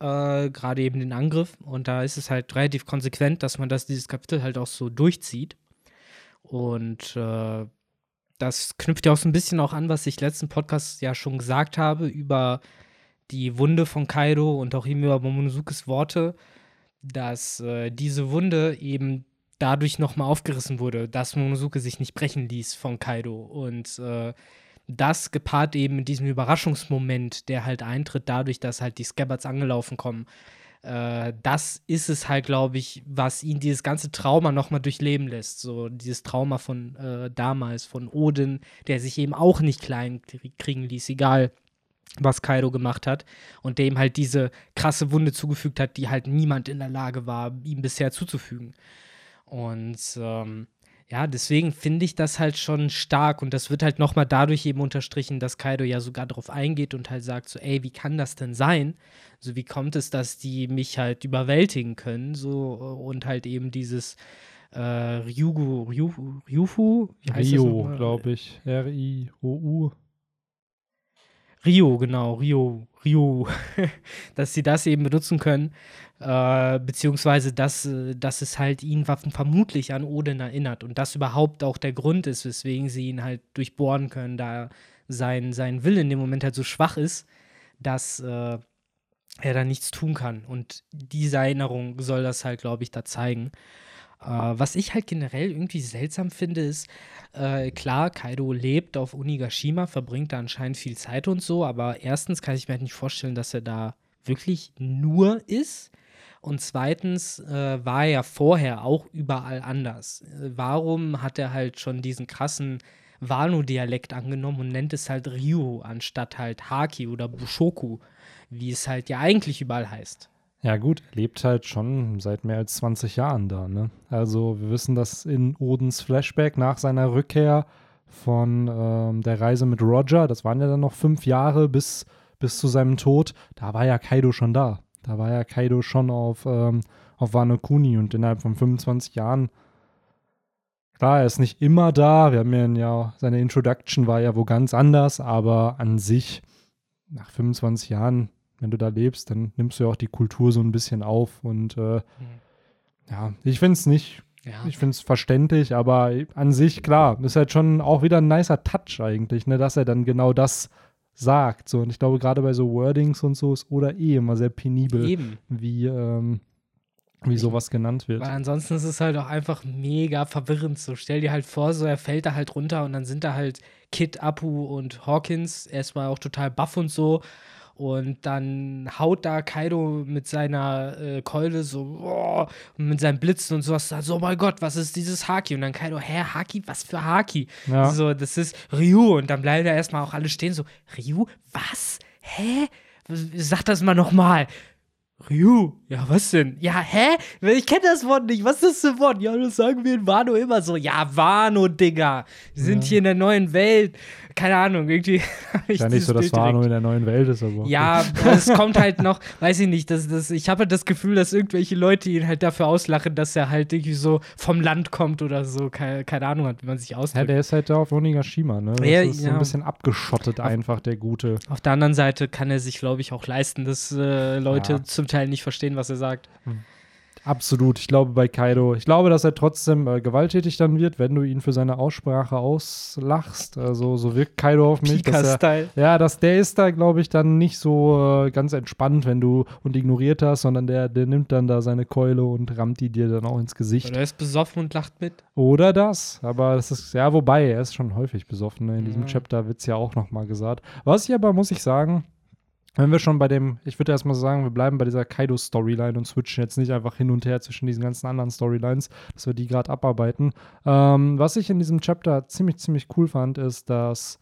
Äh, Gerade eben den Angriff. Und da ist es halt relativ konsequent, dass man das, dieses Kapitel halt auch so durchzieht. Und äh, das knüpft ja auch so ein bisschen auch an, was ich letzten Podcast ja schon gesagt habe, über die Wunde von Kaido und auch eben über Momonozukes Worte dass äh, diese Wunde eben dadurch nochmal aufgerissen wurde, dass Momonosuke sich nicht brechen ließ von Kaido. Und äh, das gepaart eben mit diesem Überraschungsmoment, der halt eintritt, dadurch, dass halt die Scabbards angelaufen kommen. Äh, das ist es halt, glaube ich, was ihn dieses ganze Trauma nochmal durchleben lässt. So dieses Trauma von äh, damals, von Odin, der sich eben auch nicht klein kriegen ließ, egal was Kaido gemacht hat und dem halt diese krasse Wunde zugefügt hat, die halt niemand in der Lage war, ihm bisher zuzufügen. Und ähm, ja, deswegen finde ich das halt schon stark und das wird halt nochmal dadurch eben unterstrichen, dass Kaido ja sogar darauf eingeht und halt sagt so, ey, wie kann das denn sein? So, wie kommt es, dass die mich halt überwältigen können? So, und halt eben dieses äh, Ryugu, Ryufu, das Rio, nochmal? glaube ich. R-I-O-U. Rio, genau, Rio, Rio, dass sie das eben benutzen können, äh, beziehungsweise dass, äh, dass es halt ihn waffen vermutlich an Odin erinnert und das überhaupt auch der Grund ist, weswegen sie ihn halt durchbohren können, da sein, sein Wille in dem Moment halt so schwach ist, dass äh, er da nichts tun kann. Und diese Erinnerung soll das halt, glaube ich, da zeigen. Äh, was ich halt generell irgendwie seltsam finde, ist, äh, klar, Kaido lebt auf Unigashima, verbringt da anscheinend viel Zeit und so, aber erstens kann ich mir halt nicht vorstellen, dass er da wirklich nur ist. Und zweitens äh, war er ja vorher auch überall anders. Äh, warum hat er halt schon diesen krassen Wano-Dialekt angenommen und nennt es halt Ryu anstatt halt Haki oder Bushoku, wie es halt ja eigentlich überall heißt? Ja, gut, er lebt halt schon seit mehr als 20 Jahren da, ne? Also, wir wissen, dass in Odens Flashback nach seiner Rückkehr von ähm, der Reise mit Roger, das waren ja dann noch fünf Jahre bis, bis zu seinem Tod, da war ja Kaido schon da. Da war ja Kaido schon auf, ähm, auf Wano Kuni und innerhalb von 25 Jahren, klar, er ist nicht immer da. Wir haben ja, ja seine Introduction war ja wo ganz anders, aber an sich, nach 25 Jahren wenn du da lebst, dann nimmst du ja auch die Kultur so ein bisschen auf. Und äh, mhm. ja, ich finde es nicht, ja. ich finde es verständlich, aber an sich, klar, ist halt schon auch wieder ein nicer Touch eigentlich, ne, dass er dann genau das sagt. So. Und ich glaube, gerade bei so Wordings und so ist oder eh immer sehr penibel, Eben. wie, ähm, wie sowas genannt wird. Weil ansonsten ist es halt auch einfach mega verwirrend. So, stell dir halt vor, so er fällt da halt runter und dann sind da halt Kid, Apu und Hawkins erstmal auch total buff und so. Und dann haut da Kaido mit seiner äh, Keule so, und mit seinem Blitzen und sowas, so, oh mein Gott, was ist dieses Haki? Und dann Kaido, hä, Haki, was für Haki? Ja. So, das ist Ryu. Und dann bleiben da erstmal auch alle stehen, so, Ryu, was? Hä? Sag das mal nochmal. Ryu, ja, was denn? Ja, hä? Ich kenne das Wort nicht. Was ist das für ein Wort? Ja, das sagen wir in Wano immer so. Ja, Wano, Digga. Wir sind ja. hier in der neuen Welt. Keine Ahnung, irgendwie. Ich ja, nicht so, dass Wano in der neuen Welt ist, aber. Ja, es kommt halt noch, weiß ich nicht, das, das, ich habe halt das Gefühl, dass irgendwelche Leute ihn halt dafür auslachen, dass er halt irgendwie so vom Land kommt oder so. Keine, keine Ahnung hat, wie man sich ausdrückt. Ja, der ist halt da auf Onigashima, ne? Das ja, ist ja. so ein bisschen abgeschottet einfach, der Gute. Auf der anderen Seite kann er sich, glaube ich, auch leisten, dass äh, Leute ja. zum Teil nicht verstehen, was er sagt. Hm. Absolut. Ich glaube bei Kaido, ich glaube, dass er trotzdem äh, gewalttätig dann wird, wenn du ihn für seine Aussprache auslachst. Also so wirkt Kaido auf mich. Dass er, ja, dass der ist da, glaube ich, dann nicht so äh, ganz entspannt, wenn du und ignoriert hast, sondern der, der nimmt dann da seine Keule und rammt die dir dann auch ins Gesicht. Oder er ist besoffen und lacht mit. Oder das. Aber das ist, ja, wobei, er ist schon häufig besoffen. Ne? In diesem Chapter wird es ja auch nochmal gesagt. Was ich aber, muss ich sagen, wenn wir schon bei dem, ich würde erstmal sagen, wir bleiben bei dieser Kaido-Storyline und switchen jetzt nicht einfach hin und her zwischen diesen ganzen anderen Storylines, dass wir die gerade abarbeiten. Ähm, was ich in diesem Chapter ziemlich, ziemlich cool fand, ist, dass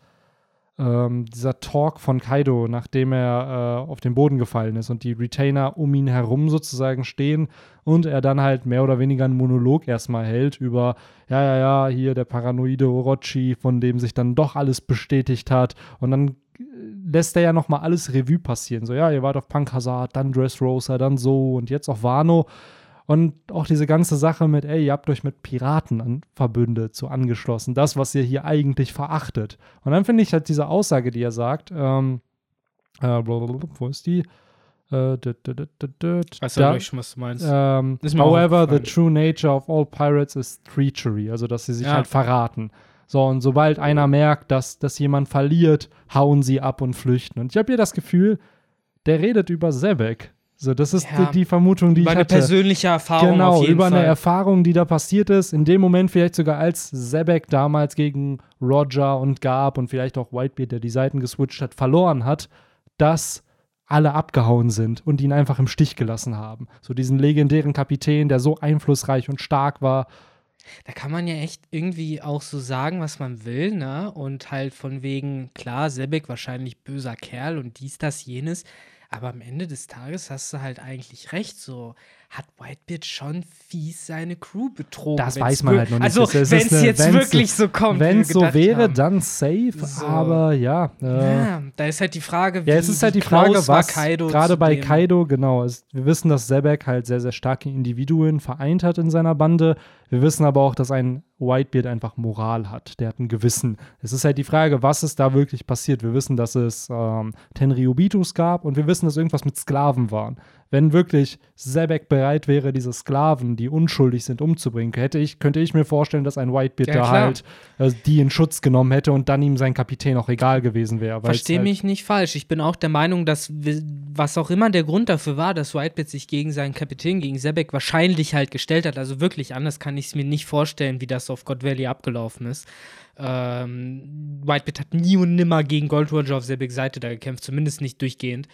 ähm, dieser Talk von Kaido, nachdem er äh, auf den Boden gefallen ist und die Retainer um ihn herum sozusagen stehen und er dann halt mehr oder weniger einen Monolog erstmal hält über, ja, ja, ja, hier der paranoide Orochi, von dem sich dann doch alles bestätigt hat und dann lässt er ja nochmal alles Revue passieren. So, ja, ihr wart auf Punk Hazard, dann Dressrosa, dann so und jetzt auf Wano. Und auch diese ganze Sache mit, ey, ihr habt euch mit Piraten an, verbündet, so angeschlossen. Das, was ihr hier eigentlich verachtet. Und dann finde ich halt diese Aussage, die er sagt, ähm, äh, wo ist die? Äh, weißt du schon, was du meinst? Ähm, however, the true nature of all pirates is treachery. Also, dass sie sich ja. halt verraten. So, und sobald einer merkt, dass, dass jemand verliert, hauen sie ab und flüchten. Und ich habe hier das Gefühl, der redet über Sebek. So, das ist ja, die, die, Vermutung, die ich hatte. Über eine persönliche Erfahrung. Genau, über Fall. eine Erfahrung, die da passiert ist. In dem Moment vielleicht sogar als Sebek damals gegen Roger und Garb und vielleicht auch Whitebeard, der die Seiten geswitcht hat, verloren hat, dass alle abgehauen sind und ihn einfach im Stich gelassen haben. So diesen legendären Kapitän, der so einflussreich und stark war da kann man ja echt irgendwie auch so sagen, was man will, ne? Und halt von wegen, klar, Sebek wahrscheinlich böser Kerl und dies, das, jenes. Aber am Ende des Tages hast du halt eigentlich recht. So hat Whitebeard schon fies seine Crew betrogen. Das weiß man halt noch nicht. Also, wenn es jetzt wirklich so kommt. Wenn es so wäre, haben. dann safe. So. Aber ja, äh, ja. Da ist halt die Frage, wie Ja, es ist halt die Frage, was gerade bei Kaido, genau. Es, wir wissen, dass Sebek halt sehr, sehr starke Individuen vereint hat in seiner Bande. Wir wissen aber auch, dass ein Whitebeard einfach Moral hat. Der hat ein Gewissen. Es ist halt die Frage, was ist da wirklich passiert. Wir wissen, dass es ähm, Tenryubitus gab und wir wissen, dass irgendwas mit Sklaven waren. Wenn wirklich Sebek bereit wäre, diese Sklaven, die unschuldig sind, umzubringen, hätte ich, könnte ich mir vorstellen, dass ein Whitebeard Ja, da halt äh, die in Schutz genommen hätte und dann ihm sein Kapitän auch egal gewesen wäre. weil's Versteh halt, mich nicht falsch. Ich bin auch der Meinung, dass was auch immer der Grund dafür war, dass Whitebeard sich gegen seinen Kapitän, gegen Sebek wahrscheinlich halt gestellt hat. Also wirklich anders kann ich es mir nicht vorstellen, wie das auf God Valley abgelaufen ist. Ähm, Whitebeard hat nie und nimmer gegen Gold Roger auf Sebeks Seite da gekämpft, zumindest nicht durchgehend.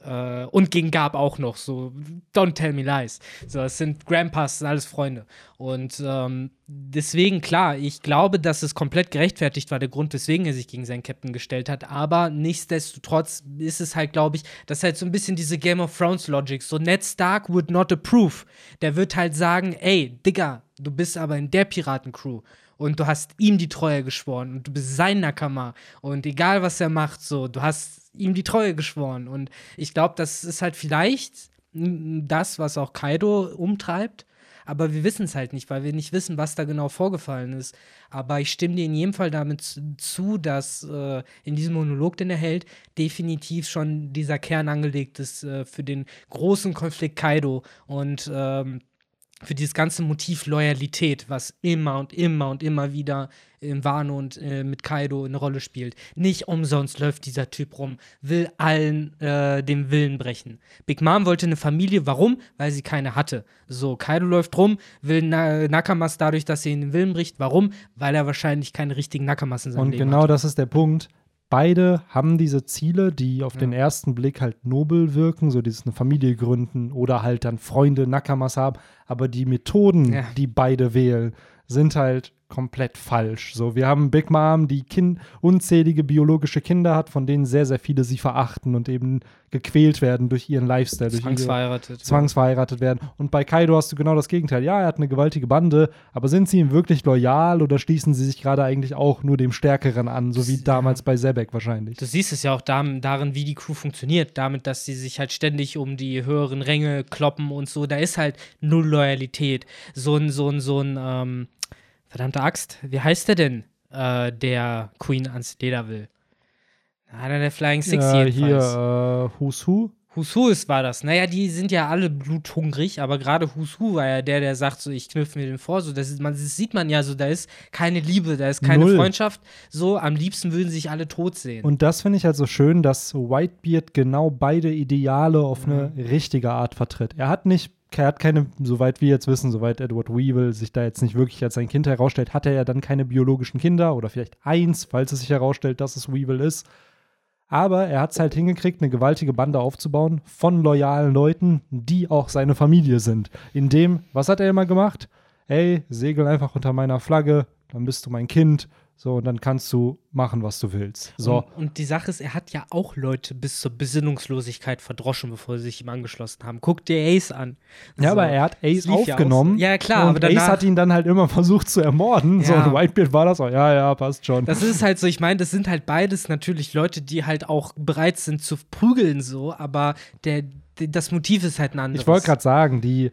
Äh, und gegen Gab auch noch, so, don't tell me lies. So, es sind Grandpas, das sind alles Freunde. Und ähm, deswegen, klar, ich glaube, dass es komplett gerechtfertigt war, der Grund, weswegen er sich gegen seinen Captain gestellt hat. Aber nichtsdestotrotz ist es halt, glaube ich, das ist halt so ein bisschen diese Game of Thrones Logic. So, Ned Stark would not approve. Der wird halt sagen, ey, Digga, du bist aber in der Piratencrew und du hast ihm die Treue geschworen und du bist sein Nakama und egal was er macht, so, du hast ihm die Treue geschworen. Und ich glaube, das ist halt vielleicht das, was auch Kaido umtreibt, aber wir wissen es halt nicht, weil wir nicht wissen, was da genau vorgefallen ist. Aber ich stimme dir in jedem Fall damit zu, dass äh, in diesem Monolog, den er hält, definitiv schon dieser Kern angelegt ist äh, für den großen Konflikt Kaido. Und ähm, für dieses ganze Motiv Loyalität, was immer und immer und immer wieder in Wano und äh, mit Kaido eine Rolle spielt. Nicht umsonst läuft dieser Typ rum, will allen äh, den Willen brechen. Big Mom wollte eine Familie, warum? Weil sie keine hatte. So, Kaido läuft rum, will Na Nakamas dadurch, dass er ihn den Willen bricht. Warum? Weil er wahrscheinlich keine richtigen Nakamas in seinem Und Leben genau hat. das ist der Punkt. Beide haben diese Ziele, die auf den ersten Blick halt nobel wirken, so dieses eine Familie gründen oder halt dann Freunde, Nakamas haben, aber die Methoden, Ja. die beide wählen, sind halt komplett falsch. So, wir haben Big Mom, die kind, unzählige biologische Kinder hat, von denen sehr, sehr viele sie verachten und eben gequält werden durch ihren Lifestyle, durch ihre, Zwangsverheiratet. zwangsverheiratet werden. Und bei Kaido hast du genau das Gegenteil. Ja, er hat eine gewaltige Bande, aber sind sie ihm wirklich loyal oder schließen sie sich gerade eigentlich auch nur dem Stärkeren an, so wie damals bei Sebek wahrscheinlich? Du siehst es ja auch darin, wie die Crew funktioniert, damit, dass sie sich halt ständig um die höheren Ränge kloppen und so. Da ist halt null Loyalität. So ein, so ein, so ein, ähm, verdammte Axt, wie heißt der denn, äh, der Queen ans Leder will? Einer der Flying Six äh, jedenfalls. hier, äh, Who's Who? Husu ist war das. Naja, die sind ja alle bluthungrig, aber gerade Husu war ja der, der sagt so, ich knüpfe mir den vor. So, das, ist, man, das sieht man ja so, da ist keine Liebe, da ist keine Null. Freundschaft. So, am liebsten würden sich alle tot sehen. Und das finde ich halt so schön, dass Whitebeard genau beide Ideale auf eine richtige Art vertritt. Er hat nicht, er hat keine, soweit wir jetzt wissen, soweit Edward Weevil sich da jetzt nicht wirklich als sein Kind herausstellt, hat er ja dann keine biologischen Kinder oder vielleicht eins, falls es sich herausstellt, dass es Weevil ist. Aber er hat es halt hingekriegt, eine gewaltige Bande aufzubauen von loyalen Leuten, die auch seine Familie sind. In dem, was hat er immer gemacht? Ey, segel einfach unter meiner Flagge, dann bist du mein Kind. So, und dann kannst du machen, was du willst. So. Und, und die Sache ist, er hat ja auch Leute bis zur Besinnungslosigkeit verdroschen, bevor sie sich ihm angeschlossen haben. Guck dir Ace an. Ja, So. aber er hat Ace ja aufgenommen. so. Ja, klar, und aber danach- Ace hat ihn dann halt immer versucht zu ermorden. So, Ja. und Whitebeard war das auch. Ja, ja, passt schon. Das ist halt so, ich meine, das sind halt beides natürlich Leute, die halt auch bereit sind zu prügeln, so, aber der, der, das Motiv ist halt ein anderes. ich wollte gerade sagen, die,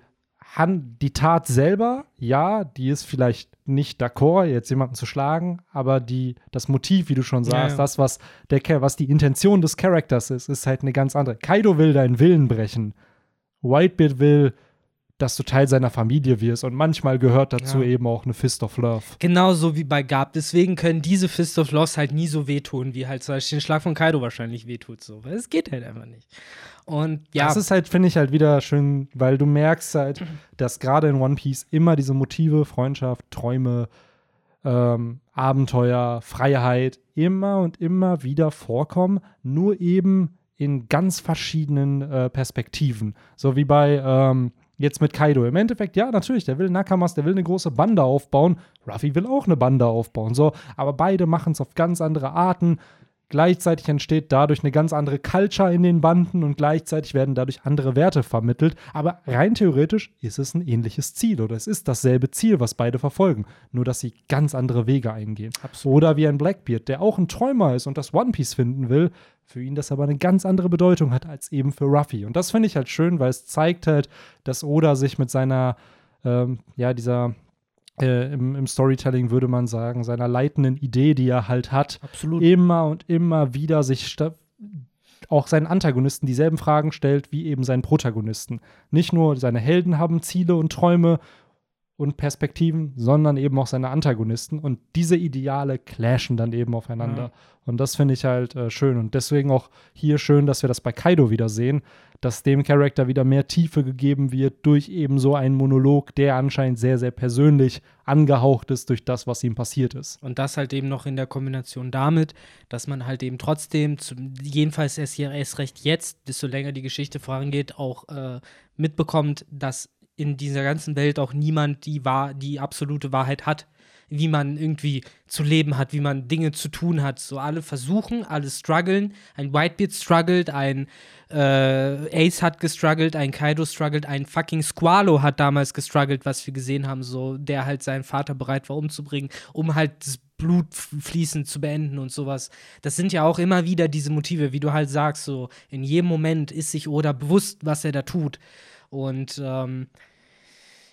Han die Tat selber, ja, die ist vielleicht nicht d'accord, jetzt jemanden zu schlagen, aber die, das Motiv, wie du schon Ja, sagst, ja. das, was, der, was die Intention des Charakters ist, ist halt eine ganz andere. Kaido will deinen Willen brechen. Whitebeard will, dass du Teil seiner Familie wirst. Und manchmal gehört dazu Ja. eben auch eine Fist of Love. Genauso wie bei Gab. Deswegen können diese Fist of Loss halt nie so wehtun, wie halt zum Beispiel den Schlag von Kaido wahrscheinlich wehtut. So. Weil es geht halt einfach nicht. Und ja, Das ist halt, finde ich, halt wieder schön, weil du merkst halt, dass gerade in One Piece immer diese Motive, Freundschaft, Träume, ähm, Abenteuer, Freiheit immer und immer wieder vorkommen, nur eben in ganz verschiedenen äh, Perspektiven. So wie bei ähm, jetzt mit Kaido. Im Endeffekt, ja, natürlich, der will Nakamas, der will eine große Bande aufbauen. Ruffy will auch eine Bande aufbauen. So, aber beide machen es auf ganz andere Arten. Gleichzeitig entsteht dadurch eine ganz andere Culture in den Banden und gleichzeitig werden dadurch andere Werte vermittelt. Aber rein theoretisch ist es ein ähnliches Ziel oder es ist dasselbe Ziel, was beide verfolgen. Nur, dass sie ganz andere Wege eingehen. Absolut. Oder wie ein Blackbeard, der auch ein Träumer ist und das One Piece finden will, für ihn das aber eine ganz andere Bedeutung hat als eben für Ruffy. Und das finde ich halt schön, weil es zeigt halt, dass Oda sich mit seiner, ähm, ja, dieser äh, im, im Storytelling würde man sagen, seiner leitenden Idee, die er halt hat, absolut. immer und immer wieder sich auch seinen Antagonisten dieselben Fragen stellt wie eben seinen Protagonisten. Nicht nur seine Helden haben Ziele und Träume und Perspektiven, sondern eben auch seine Antagonisten. Und diese Ideale clashen dann eben aufeinander. Ja. Und das finde ich halt äh, schön. Und deswegen auch hier schön, dass wir das bei Kaido wieder sehen, dass dem Charakter wieder mehr Tiefe gegeben wird durch eben so einen Monolog, der anscheinend sehr, sehr persönlich angehaucht ist durch das, was ihm passiert ist. Und das halt eben noch in der Kombination damit, dass man halt eben trotzdem, zum, jedenfalls erst, erst recht jetzt, desto länger die Geschichte vorangeht, auch äh, mitbekommt, dass in dieser ganzen Welt auch niemand die, wahr, die absolute Wahrheit hat, wie man irgendwie zu leben hat, wie man Dinge zu tun hat. So alle versuchen, alle strugglen. Ein Whitebeard struggelt, ein äh, Ace hat gestruggelt, ein Kaido struggelt, ein fucking Squalo hat damals gestruggelt, was wir gesehen haben, so der halt seinen Vater bereit war umzubringen, um halt das Blutfließen zu beenden und sowas. Das sind ja auch immer wieder diese Motive, wie du halt sagst, so in jedem Moment ist sich Oda bewusst, was er da tut. Und ähm,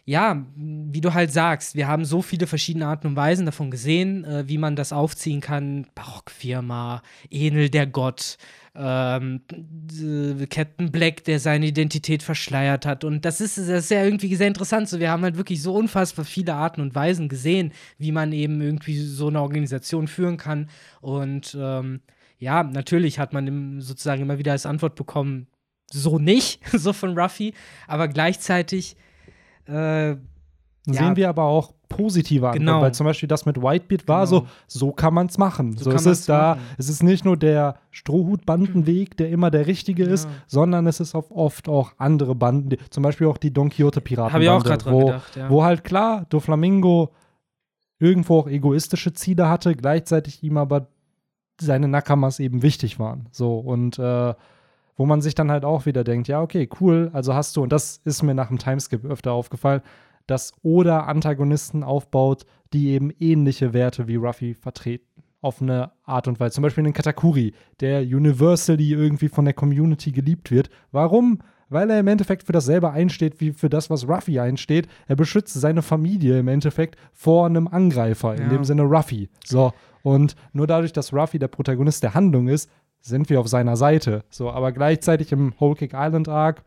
ja, wie du halt sagst, wir haben so viele verschiedene Arten und Weisen davon gesehen, äh, wie man das aufziehen kann. Barockfirma, Enel der Gott, ähm, äh, Captain Black, der seine Identität verschleiert hat. Und das ist, das ist ja irgendwie sehr interessant. So, wir haben halt wirklich so unfassbar viele Arten und Weisen gesehen, wie man eben irgendwie so eine Organisation führen kann. Und ähm, ja, natürlich hat man sozusagen immer wieder als Antwort bekommen, so nicht, so von Ruffy, aber gleichzeitig äh, Sehen ja. wir aber auch positive Antworten, Genau. weil zum Beispiel das mit Whitebeard war Genau. so, so kann man es machen. So So, es ist da, machen. es ist nicht nur der Strohhut-Bandenweg, der immer der richtige ist, Ja. sondern es ist oft auch andere Banden, die, zum Beispiel auch die Don Quixote-Piraten. Habe ich auch gerade dran wo, gedacht, ja. wo halt klar, Doflamingo irgendwo auch egoistische Ziele hatte, gleichzeitig ihm aber seine Nakamas eben wichtig waren. So und äh, wo man sich dann halt auch wieder denkt, ja, okay, cool, also hast du, und das ist mir nach dem Timeskip öfter aufgefallen, dass Oda Antagonisten aufbaut, die eben ähnliche Werte wie Ruffy vertreten. Auf eine Art und Weise. Zum Beispiel den Katakuri, der universally irgendwie von der Community geliebt wird. Warum? Weil er im Endeffekt für dasselbe einsteht, wie für das, was Ruffy einsteht. Er beschützt seine Familie im Endeffekt vor einem Angreifer, in Ja. dem Sinne Ruffy. So. Und nur dadurch, dass Ruffy der Protagonist der Handlung ist, sind wir auf seiner Seite. So, aber gleichzeitig im Whole Cake Island Arc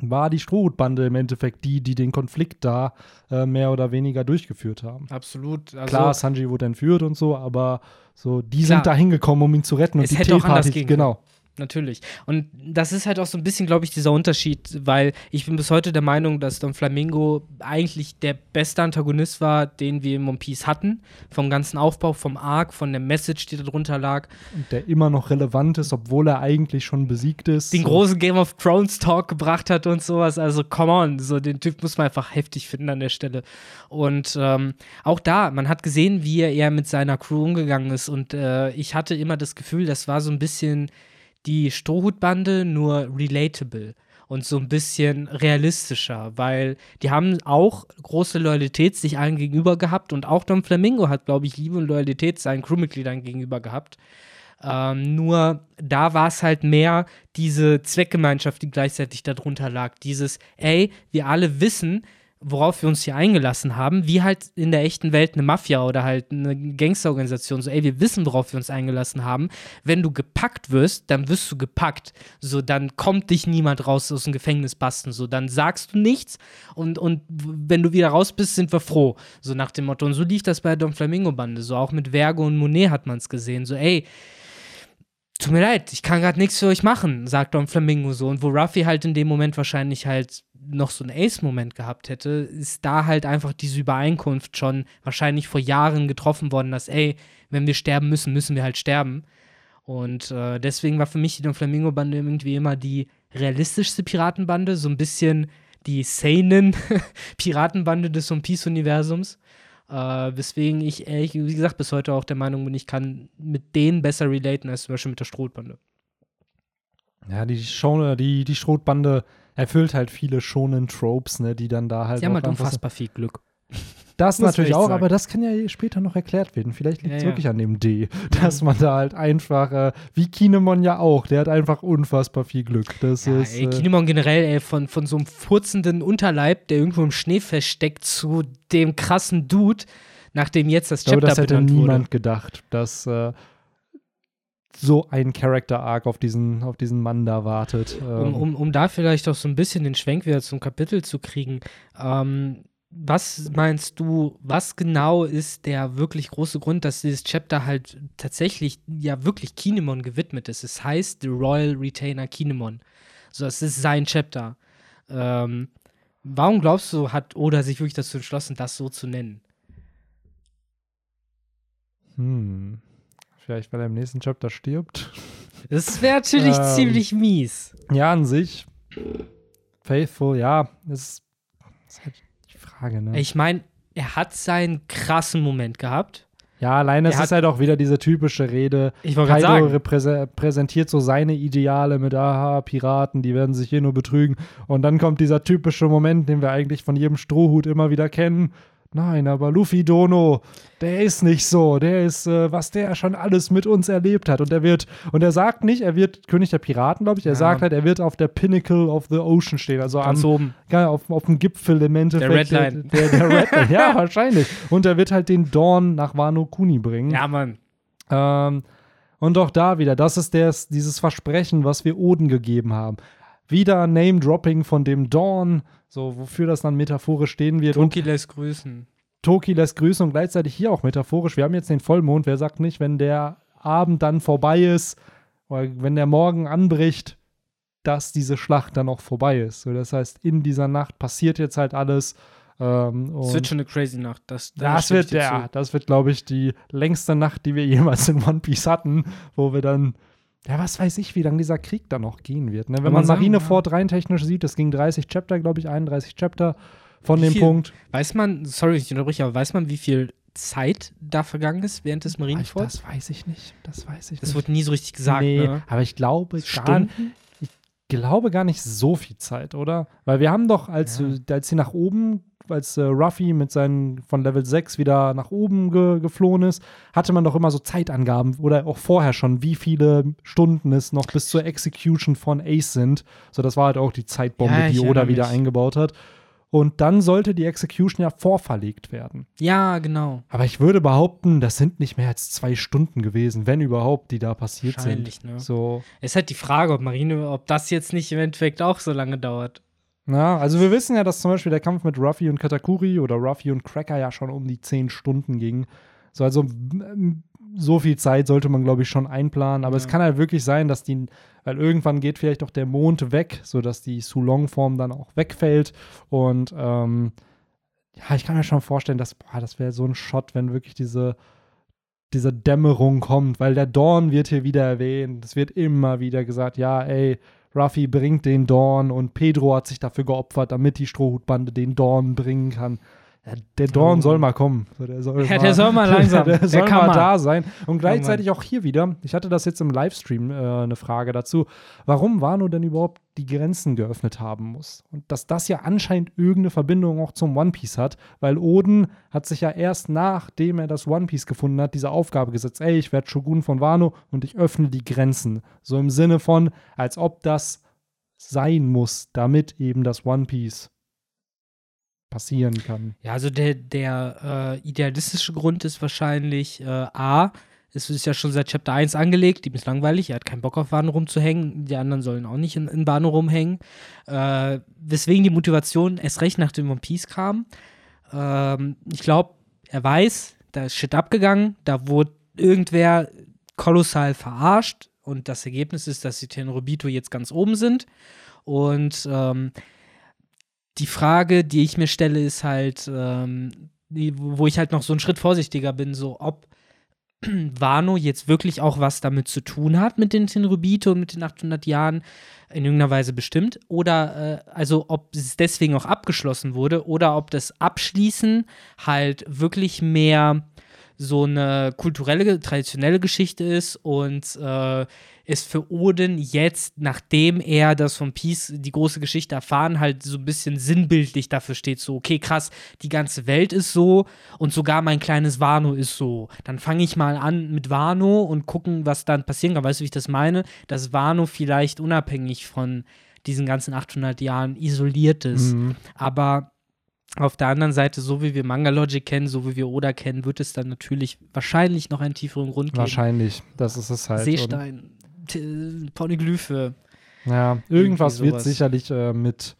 war die Strohhutbande im Endeffekt die, die den Konflikt da äh, mehr oder weniger durchgeführt haben. Absolut. Also, Klar, Sanji wurde entführt und so, aber so, die Klar. sind da hingekommen, um ihn zu retten und Es die hätte auch anders Teeparty, gehen genau. Natürlich. Und das ist halt auch so ein bisschen, glaube ich, dieser Unterschied, weil ich bin bis heute der Meinung, dass Don Flamingo eigentlich der beste Antagonist war, den wir im One Piece hatten. Vom ganzen Aufbau, vom Arc, von der Message, die darunter lag. Und der immer noch relevant ist, obwohl er eigentlich schon besiegt ist. Den großen Game of Thrones Talk gebracht hat und sowas. Also, come on. So, den Typ muss man einfach heftig finden an der Stelle. Und ähm, auch da, man hat gesehen, wie er eher mit seiner Crew umgegangen ist. Und äh, ich hatte immer das Gefühl, das war so ein bisschen die Strohhutbande, nur relatable und so ein bisschen realistischer, weil die haben auch große Loyalität sich allen gegenüber gehabt und auch Don Flamingo hat, glaube ich, Liebe und Loyalität seinen Crewmitgliedern gegenüber gehabt. Ähm, nur da war es halt mehr diese Zweckgemeinschaft, die gleichzeitig darunter lag. Dieses, ey, wir alle wissen, worauf wir uns hier eingelassen haben, wie halt in der echten Welt eine Mafia oder halt eine Gangsterorganisation. So, ey, wir wissen, worauf wir uns eingelassen haben. Wenn du gepackt wirst, dann wirst du gepackt. So, dann kommt dich niemand raus aus dem Gefängnis basten. So, dann sagst du nichts und, und wenn du wieder raus bist, sind wir froh. So nach dem Motto. Und so lief das bei der Don Flamingo-Bande. So auch mit Vergo und Monet hat man es gesehen. So, ey, tut mir leid, ich kann gerade nichts für euch machen, sagt Don Flamingo so. Und wo Ruffy halt in dem Moment wahrscheinlich halt noch so einen Ace-Moment gehabt hätte, ist da halt einfach diese Übereinkunft schon wahrscheinlich vor Jahren getroffen worden, dass, ey, wenn wir sterben müssen, müssen wir halt sterben. Und äh, deswegen war für mich die Don Flamingo-Bande irgendwie immer die realistischste Piratenbande, so ein bisschen die seinen Piratenbande des One Piece-Universums. Äh, weswegen ich, ehrlich, wie gesagt, bis heute auch der Meinung bin, ich kann mit denen besser relaten als zum Beispiel mit der Strohbande. Ja, die, Show, die, die Schrotbande erfüllt halt viele schonen Tropes, ne, die dann da halt. Sie haben halt unfassbar viel Glück. Das Muss natürlich ich auch, sagen. aber das kann ja später noch erklärt werden. Vielleicht liegt es Ja, ja. wirklich an dem D, dass man da halt einfach, äh, wie Kinemon ja auch, der hat einfach unfassbar viel Glück. Das Ja, ist. ey, äh, Kinemon generell, ey, von, von so einem furzenden Unterleib, der irgendwo im Schnee feststeckt, zu dem krassen Dude, nachdem jetzt das ich glaube, Chapter das hätte niemand wurde. gedacht, dass äh, so ein Character-Arc auf diesen, auf diesen Mann da wartet. Um, Ähm, um, um da vielleicht auch so ein bisschen den Schwenk wieder zum Kapitel zu kriegen. Ähm, was meinst du, was genau ist der wirklich große Grund, dass dieses Chapter halt tatsächlich ja wirklich Kinemon gewidmet ist? Es heißt The Royal Retainer Kinemon. So, es ist sein Chapter. Ähm, warum glaubst du, hat Oda sich wirklich dazu entschlossen, das so zu nennen? hm. Vielleicht, weil er im nächsten Chapter stirbt. Das wäre natürlich Ähm, ziemlich mies. Ja, an sich. Faithful, ja, ist, ist halt Frage, ne? Ich meine, er hat seinen krassen Moment gehabt. ja, alleine es hat- ist halt auch wieder diese typische Rede. Ich wollte sagen. präsentiert so seine Ideale mit, aha, Piraten, die werden sich hier nur betrügen. Und dann kommt dieser typische Moment, den wir eigentlich von jedem Strohhut immer wieder kennen. Nein, aber Luffy Dono, der ist nicht so. Der ist, äh, was der schon alles mit uns erlebt hat. Und er wird, und er sagt nicht, er wird König der Piraten, glaube ich. Er Ja. sagt halt, er wird auf der Pinnacle of the Ocean stehen. Also Ganz am, oben. ja, auf, auf dem Gipfel im Endeffekt. Der Redline. Der, der Redline, ja, wahrscheinlich. Und er wird halt den Dorn nach Wano Kuni bringen. Ja, Mann. Ähm, und auch da wieder, das ist des, dieses Versprechen, was wir Oden gegeben haben. Wieder Name-Dropping von dem Dawn, so wofür das dann metaphorisch stehen wird. Und Toki lässt grüßen. Toki lässt grüßen und gleichzeitig hier auch metaphorisch. Wir haben jetzt den Vollmond. Wer sagt nicht, wenn der Abend dann vorbei ist, oder wenn der Morgen anbricht, dass diese Schlacht dann auch vorbei ist. So, das heißt, in dieser Nacht passiert jetzt halt alles. Ähm, Es und wird schon eine crazy Nacht. Das, da das wird, ja, zu. das wird, glaube ich, die längste Nacht, die wir jemals in One Piece hatten, wo wir dann, ja, was weiß ich, wie lange dieser Krieg dann noch gehen wird. Ne? Wenn man man sagen, Marineford rein technisch sieht, das ging 30 Chapter, glaube ich, 31 Chapter von Wie dem viel? Punkt. Weiß man, sorry, ich unterbreche, aber weiß man, wie viel Zeit da vergangen ist während des Marineforts? Das weiß ich nicht. Das weiß ich Das nicht. wurde nie so richtig gesagt, nee, ne? aber ich glaube gar, Stunden? glaube gar nicht so viel Zeit, oder? Weil wir haben doch, als, Ja. als sie nach oben, als äh, Ruffy mit seinen von Level 6 wieder nach oben ge geflohen ist, hatte man doch immer so Zeitangaben oder auch vorher schon, wie viele Stunden es noch bis zur Execution von Ace sind. So, das war halt auch die Zeitbombe, Ja, die Oda wieder mich. eingebaut hat. Und dann sollte die Execution ja vorverlegt werden. Ja, genau. Aber ich würde behaupten, das sind nicht mehr als zwei Stunden gewesen, wenn überhaupt, die da passiert sind. Ne? So, Es ist halt die Frage, ob Marine, ob das jetzt nicht im Endeffekt auch so lange dauert. Ja, also wir wissen ja, dass zum Beispiel der Kampf mit Ruffy und Katakuri oder Ruffy und Cracker ja schon um die 10 Stunden ging. So, also so viel Zeit sollte man, glaube ich, schon einplanen. Aber es Ja. kann halt wirklich sein, dass die, weil irgendwann geht vielleicht auch der Mond weg, sodass die Sulong-Form dann auch wegfällt. Und ähm, ja, ich kann mir schon vorstellen, dass, boah, das wäre so ein Shot, wenn wirklich diese, diese Dämmerung kommt, weil der Dawn wird hier wieder erwähnt. Es wird immer wieder gesagt, ja, ey, Ruffy bringt den Dawn und Pedro hat sich dafür geopfert, damit die Strohhutbande den Dawn bringen kann. Ja, der Dawn Oh. soll mal kommen. So, der soll Ja, der soll mal langsam. Der, Der soll kann mal, mal. da sein. Und gleichzeitig auch hier wieder, ich hatte das jetzt im Livestream äh, eine Frage dazu, warum Wano denn überhaupt die Grenzen geöffnet haben muss. Und dass das ja anscheinend irgendeine Verbindung auch zum One Piece hat, weil Oden hat sich ja erst nachdem er das One Piece gefunden hat, diese Aufgabe gesetzt, ey, ich werde Shogun von Wano und ich öffne die Grenzen. So im Sinne von, als ob das sein muss, damit eben das One Piece passieren kann. Ja, also der, der äh, idealistische Grund ist wahrscheinlich äh, A, es ist ja schon seit Chapter 1 angelegt, ihm ist langweilig, er hat keinen Bock auf Wano rumzuhängen, die anderen sollen auch nicht in, in Wano rumhängen. Äh, weswegen die Motivation erst recht nach dem One Piece kam. Ähm, ich glaube, er weiß, da ist Shit abgegangen, da wurde irgendwer kolossal verarscht und das Ergebnis ist, dass die Tenrobito jetzt ganz oben sind. Und ähm, die Frage, die ich mir stelle, ist halt, ähm, wo ich halt noch so einen Schritt vorsichtiger bin, so ob Wano jetzt wirklich auch was damit zu tun hat mit den Tenrubito und mit den 800 Jahren in irgendeiner Weise bestimmt oder äh, also ob es deswegen auch abgeschlossen wurde oder ob das Abschließen halt wirklich mehr so eine kulturelle, traditionelle Geschichte ist und äh, ist für Odin jetzt, nachdem er das von Peace, die große Geschichte erfahren, halt so ein bisschen sinnbildlich dafür steht, so, okay, krass, die ganze Welt ist so und sogar mein kleines Wano ist so. Dann fange ich mal an mit Wano und gucken, was dann passieren kann. Weißt du, wie ich das meine? Dass Wano vielleicht unabhängig von diesen ganzen 800 Jahren isoliert ist. Mhm. Aber Auf der anderen Seite, so wie wir Manga Logic kennen, so wie wir Oda kennen, wird es dann natürlich wahrscheinlich noch einen tieferen Grund geben. Wahrscheinlich, das ist es halt. Seestein, Poneglyphe. ja, irgendwas wird sicherlich äh, mit,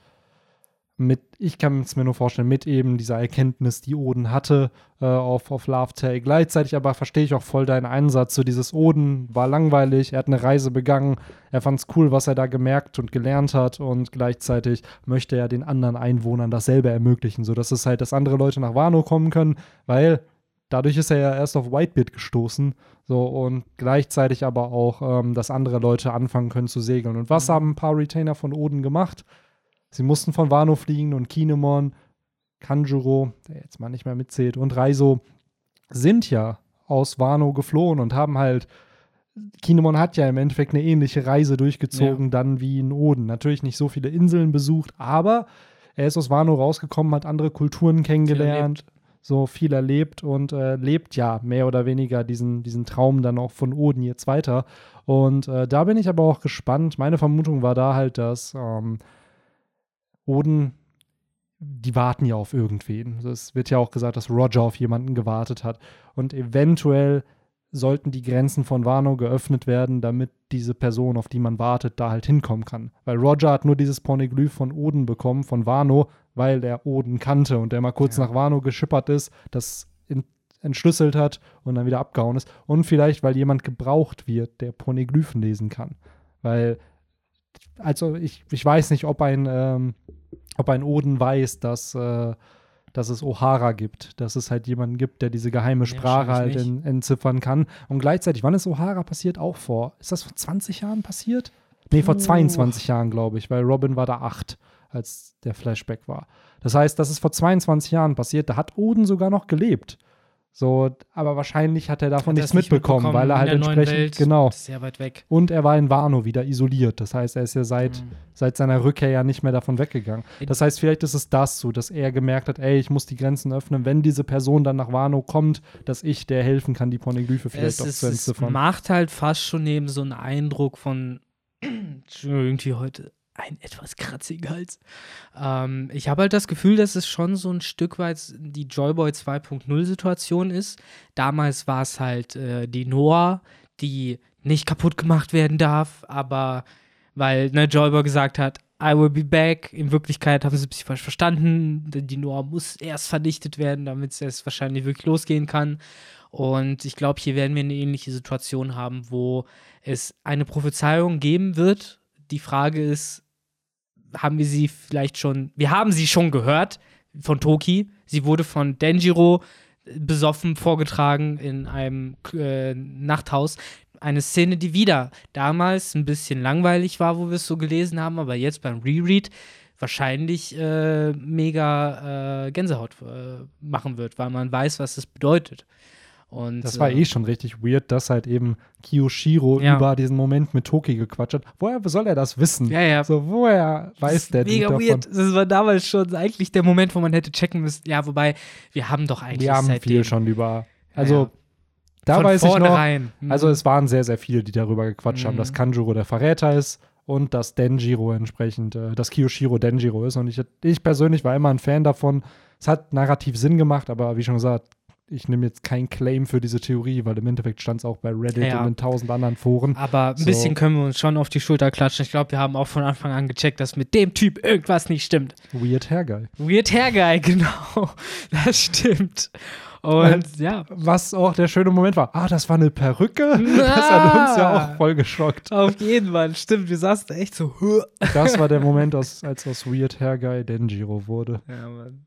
mit, ich kann es mir nur vorstellen, mit eben dieser Erkenntnis, die Oden hatte äh, auf, auf Love Tale. Gleichzeitig aber verstehe ich auch voll deinen Einsatz. So dieses Oden war langweilig, er hat eine Reise begangen, er fand es cool, was er da gemerkt und gelernt hat und gleichzeitig möchte er den anderen Einwohnern dasselbe ermöglichen, sodass es halt, dass andere Leute nach Wano kommen können, weil dadurch ist er ja erst auf Whitebeard gestoßen. So, und gleichzeitig aber auch, ähm, dass andere Leute anfangen können zu segeln. Und was Mhm. haben ein paar Retainer von Oden gemacht? Sie mussten von Wano fliegen und Kinemon, Kanjuro, der jetzt mal nicht mehr mitzählt, und Raizo sind ja aus Wano geflohen und haben halt. Kinemon hat ja im Endeffekt eine ähnliche Reise durchgezogen, dann wie in Oden. Natürlich nicht so viele Inseln besucht, aber er ist aus Wano rausgekommen, hat andere Kulturen kennengelernt, so viel erlebt und äh, lebt ja mehr oder weniger diesen, diesen Traum dann auch von Oden jetzt weiter. Und äh, da bin ich aber auch gespannt. Meine Vermutung war da halt, dass ähm, Oden, die warten ja auf irgendwen. Also Es wird ja auch gesagt, dass Roger auf jemanden gewartet hat. Und eventuell sollten die Grenzen von Wano geöffnet werden, damit diese Person, auf die man wartet, da halt hinkommen kann. Weil Roger hat nur dieses Pornoglyph von Oden bekommen, von Wano, weil er Oden kannte und der mal kurz Ja. nach Wano geschippert ist, das entschlüsselt hat und dann wieder abgehauen ist. Und vielleicht, weil jemand gebraucht wird, der Pornoglyphen lesen kann. Weil, also ich, ich weiß nicht, ob ein, ähm, ob ein Oden weiß, dass, äh, dass es O'Hara gibt, dass es halt jemanden gibt, der diese geheime Sprache halt wahrscheinlich en, entziffern kann. Und gleichzeitig, wann ist O'Hara passiert? Auch vor, ist das vor 20 Jahren passiert? Nee, vor Puh. 22 Jahren, glaube ich, weil Robin war da acht, als der Flashback war. Das heißt, das ist vor 22 Jahren passiert, da hat Oden sogar noch gelebt. So, aber wahrscheinlich hat er davon Hat nichts es nicht mitbekommen, weil er halt entsprechend, Welt. genau. Sehr weit weg. Und er war in Wano wieder isoliert. Das heißt, er ist ja seit, Mhm. seit seiner Rückkehr ja nicht mehr davon weggegangen. Das heißt, vielleicht ist es das so, dass er gemerkt hat, ey, ich muss die Grenzen öffnen, wenn diese Person dann nach Wano kommt, dass ich der helfen kann, die Pornoglyphe vielleicht Es, auch ist, zu es entziffern. macht halt fast schon eben so einen Eindruck von irgendwie heute ein etwas kratziger Hals. Ähm, ich habe halt das Gefühl, dass es schon so ein Stück weit die Joyboy 2.0 Situation ist. Damals war es halt äh, die Noah, die nicht kaputt gemacht werden darf, aber weil ne, Joyboy gesagt hat, I will be back. In Wirklichkeit haben sie ein bisschen falsch verstanden. Die Noah muss erst vernichtet werden, damit es wahrscheinlich wirklich losgehen kann. Und ich glaube, hier werden wir eine ähnliche Situation haben, wo es eine Prophezeiung geben wird. Die Frage ist, haben wir sie vielleicht schon, wir haben sie schon gehört von Toki. Sie wurde von Denjiro besoffen vorgetragen in einem äh, Nachthaus. Eine Szene, die wieder damals ein bisschen langweilig war, wo wir es so gelesen haben, aber jetzt beim Reread wahrscheinlich äh, mega äh, Gänsehaut äh, machen wird, weil man weiß, was das bedeutet. Und, Das war äh, eh schon richtig weird, dass halt eben Kiyoshiro Ja. über diesen Moment mit Toki gequatscht hat. Woher soll er das wissen? Ja, ja. So, woher weiß der Mega Dude weird. davon? Das war damals schon eigentlich der Moment, wo man hätte checken müssen. Ja, wobei, wir haben doch eigentlich Wir haben seitdem viel schon über. Also, Ja. da von weiß ich noch. vornherein. Mhm. Also es waren sehr, sehr viele, die darüber gequatscht haben, Mhm. dass Kanjuro der Verräter ist und dass Denjiro entsprechend, äh, dass Kiyoshiro Denjiro ist. Und ich, ich persönlich war immer ein Fan davon. Es hat narrativ Sinn gemacht, aber wie schon gesagt, ich nehme jetzt keinen Claim für diese Theorie, weil im Endeffekt stand es auch bei Reddit Ja. und in tausend anderen Foren. Aber ein So. bisschen können wir uns schon auf die Schulter klatschen. Ich glaube, wir haben auch von Anfang an gecheckt, dass mit dem Typ irgendwas nicht stimmt. Weird Hair Guy. Weird Hair Guy, genau. Das stimmt. Und ja, Was auch der schöne Moment war. Ah, das war eine Perücke. Das hat uns ja auch voll geschockt. auf jeden Fall. Stimmt, wir saßen echt so. Das war der Moment, aus, als aus Weird Hair Guy Denjiro wurde. Ja, Mann.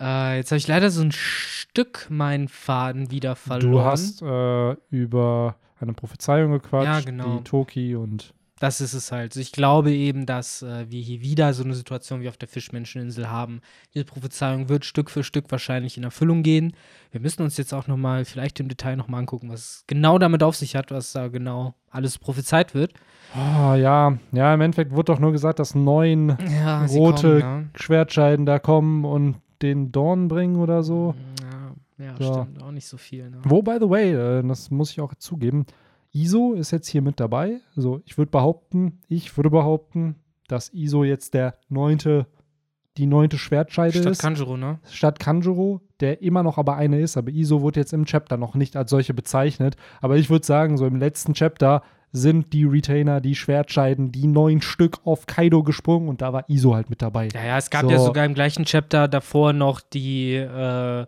Äh, jetzt habe ich leider so ein Stück meinen Faden wieder verloren. Du hast äh, über eine Prophezeiung gequatscht, Ja, genau. die Toki und Das ist es halt. Ich glaube eben, dass äh, wir hier wieder so eine Situation wie auf der Fischmenscheninsel haben. Diese Prophezeiung wird Stück für Stück wahrscheinlich in Erfüllung gehen. Wir müssen uns jetzt auch nochmal, vielleicht im Detail nochmal angucken, was es genau damit auf sich hat, was da genau alles prophezeit wird. Oh, ja, ja, im Endeffekt wurde doch nur gesagt, dass neun Ja, rote kommen, Schwertscheiden da kommen und den Dorn bringen oder so. Ja, ja Ja. stimmt. Auch nicht so viel. Ne? Wo, by the way, äh, das muss ich auch zugeben, ISO ist jetzt hier mit dabei. Also ich würde behaupten, ich würde behaupten, dass ISO jetzt der neunte die neunte Schwertscheide Statt ist. Kanjuro, ne? statt Kanjuro, der immer noch aber eine ist, aber Iso wurde jetzt im Chapter noch nicht als solche bezeichnet. Aber ich würde sagen, so im letzten Chapter sind die Retainer, die Schwertscheiden, die neun Stück auf Kaido gesprungen und da war Iso halt mit dabei. Ja, ja, es gab So. ja sogar im gleichen Chapter davor noch die, äh,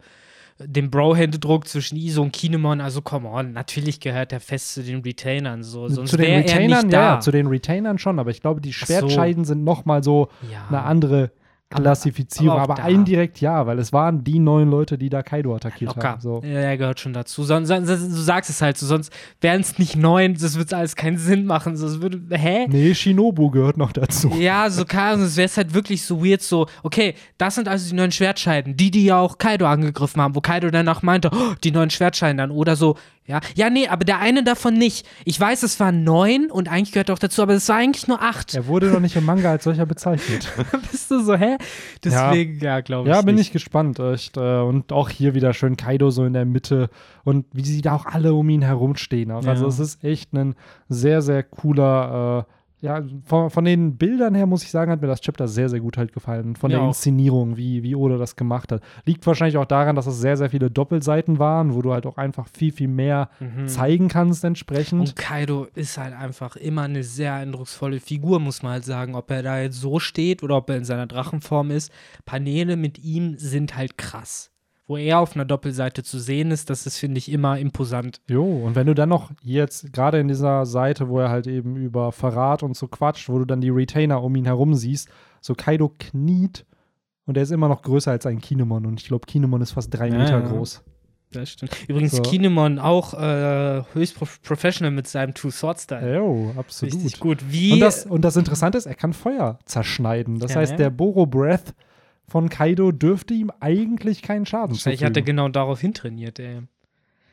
den Bro-Händedruck zwischen Iso und Kinemon. Also, come on, natürlich gehört der fest zu den Retainern. So. Sonst zu den wäre er Retainern, nicht ja, da. ja, zu den Retainern schon, aber ich glaube, die so. Schwertscheiden sind noch mal so ja. eine andere Klassifizierung. aber Aber, indirekt ja, weil es waren die neun Leute, die da Kaido attackiert Locker. haben. So. Ja, er gehört schon dazu. Sonst, sonst, du sagst es halt so, sonst wären es nicht neun, das würde alles keinen Sinn machen. So, es würde, hä? Nee, Shinobu gehört noch dazu. Ja, so kann es wäre halt wirklich so weird, so, okay, das sind also die neuen Schwertscheiden, die, die ja auch Kaido angegriffen haben, wo Kaido danach meinte, oh, die neuen Schwertscheiden dann, oder so, ja, ja, nee, aber der eine davon nicht. Ich weiß, es waren neun und eigentlich gehört auch dazu, aber es war eigentlich nur acht. Er wurde noch nicht im Manga als solcher bezeichnet. Bist du so, hä? Deswegen, ja, glaube ich. Ja, bin nicht. ich gespannt. Echt. äh, Und auch hier wieder schön Kaido so in der Mitte und wie sie da auch alle um ihn herumstehen. Also Ja. es ist echt ein sehr, sehr cooler, äh, ja, von, von den Bildern her muss ich sagen, hat mir das Chapter sehr, sehr gut halt gefallen. Von Mir der. Inszenierung, wie, wie Oda das gemacht hat. Liegt wahrscheinlich auch daran, dass es sehr, sehr viele Doppelseiten waren, wo du halt auch einfach viel, viel mehr Mhm. zeigen kannst entsprechend. Und Kaido ist halt einfach immer eine sehr eindrucksvolle Figur, muss man halt sagen. Ob er da jetzt so steht oder ob er in seiner Drachenform ist. Paneele mit ihm sind halt krass. Wo er auf einer Doppelseite zu sehen ist, das ist, finde ich, immer imposant. Jo, und wenn du dann noch jetzt gerade in dieser Seite, wo er halt eben über Verrat und so quatscht, wo du dann die Retainer um ihn herum siehst, so Kaido kniet und er ist immer noch größer als ein Kinemon und ich glaube, Kinemon ist fast drei Ja, Meter ja. groß. Das stimmt. Übrigens, So. Kinemon auch äh, höchst prof professional mit seinem Two Sword Style. Jo, absolut. Richtig gut. Wie Und das, und das Interessante ist, er kann Feuer zerschneiden. Das Ja, heißt, ja. der Boro Breath von Kaido dürfte ihm eigentlich keinen Schaden Wahrscheinlich zufügen. hat er genau darauf hintrainiert, ey.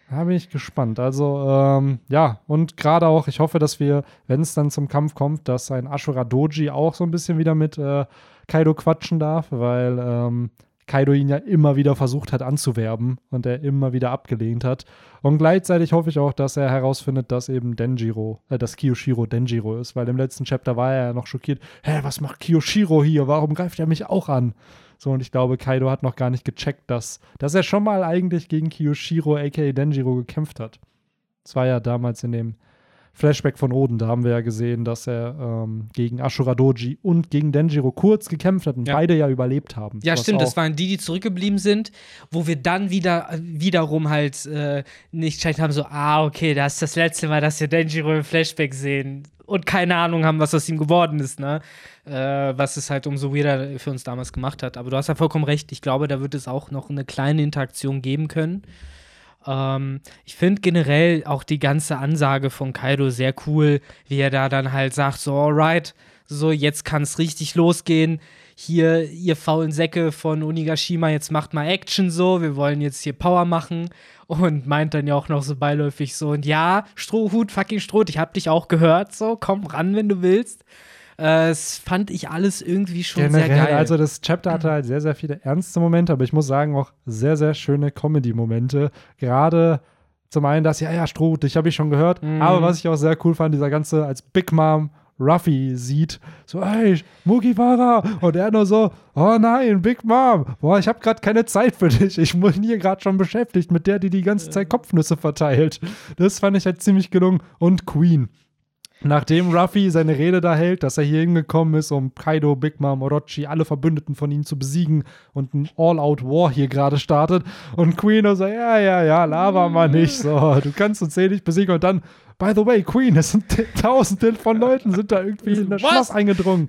Da bin ich gespannt. Also, ähm, ja, und gerade auch, ich hoffe, dass wir, wenn es dann zum Kampf kommt, dass ein Ashura Doji auch so ein bisschen wieder mit äh, Kaido quatschen darf, weil ähm, Kaido ihn ja immer wieder versucht hat anzuwerben und er immer wieder abgelehnt hat. Und gleichzeitig hoffe ich auch, dass er herausfindet, dass eben Denjiro, äh, dass Kiyoshiro Denjiro ist, weil im letzten Chapter war er ja noch schockiert. Hä, was macht Kiyoshiro hier? Warum greift er mich auch an? So, und ich glaube, Kaido hat noch gar nicht gecheckt, dass, dass er schon mal eigentlich gegen Kiyoshiro, aka Denjiro, gekämpft hat. Das war ja damals in dem Flashback von Oden, da haben wir ja gesehen, dass er ähm, gegen Ashura Doji und gegen Denjiro kurz gekämpft hat und Ja. beide ja überlebt haben. Ja, stimmt, das waren die, die zurückgeblieben sind, wo wir dann wieder wiederum halt äh, nicht gecheckt haben, so, ah, okay, das ist das letzte Mal, dass wir Denjiro im Flashback sehen und keine Ahnung haben, was aus ihm geworden ist, ne? Äh, was es halt umso weirder für uns damals gemacht hat. Aber du hast ja vollkommen recht, ich glaube, da wird es auch noch eine kleine Interaktion geben können. Ähm, ich finde generell auch die ganze Ansage von Kaido sehr cool, wie er da dann halt sagt, so, alright, so, jetzt kann es richtig losgehen. Hier, ihr faulen Säcke von Onigashima, jetzt macht mal Action so, wir wollen jetzt hier Power machen. Und meint dann ja auch noch so beiläufig so, und ja, Strohhut, fucking Stroh, ich hab dich auch gehört, so, komm ran, wenn du willst. Äh, Das fand ich alles irgendwie schon Generell, sehr geil. also das Chapter hatte halt sehr, sehr viele ernste Momente, aber ich muss sagen auch sehr, sehr schöne Comedy-Momente. Gerade zum einen das, ja, ja, Stroh, dich habe ich schon gehört, Mhm. aber was ich auch sehr cool fand, dieser ganze, als Big Mom Ruffy sieht, so, hey, Mugiwara, und er nur so, oh nein, Big Mom, boah, ich habe gerade keine Zeit für dich, ich bin hier gerade schon beschäftigt mit der, die die ganze Zeit Kopfnüsse verteilt. Das fand ich halt ziemlich gelungen. Und Queen. Nachdem Ruffy seine Rede da hält, dass er hier hingekommen ist, um Kaido, Big Mom, Orochi, alle Verbündeten von ihnen zu besiegen und ein All-Out-War hier gerade startet. Und Queen so, ja, ja, ja, laber mal nicht. So, du kannst uns eh nicht besiegen. Und dann, by the way, Queen, es sind tausende von Leuten, sind da irgendwie in das Was? Schloss eingedrungen.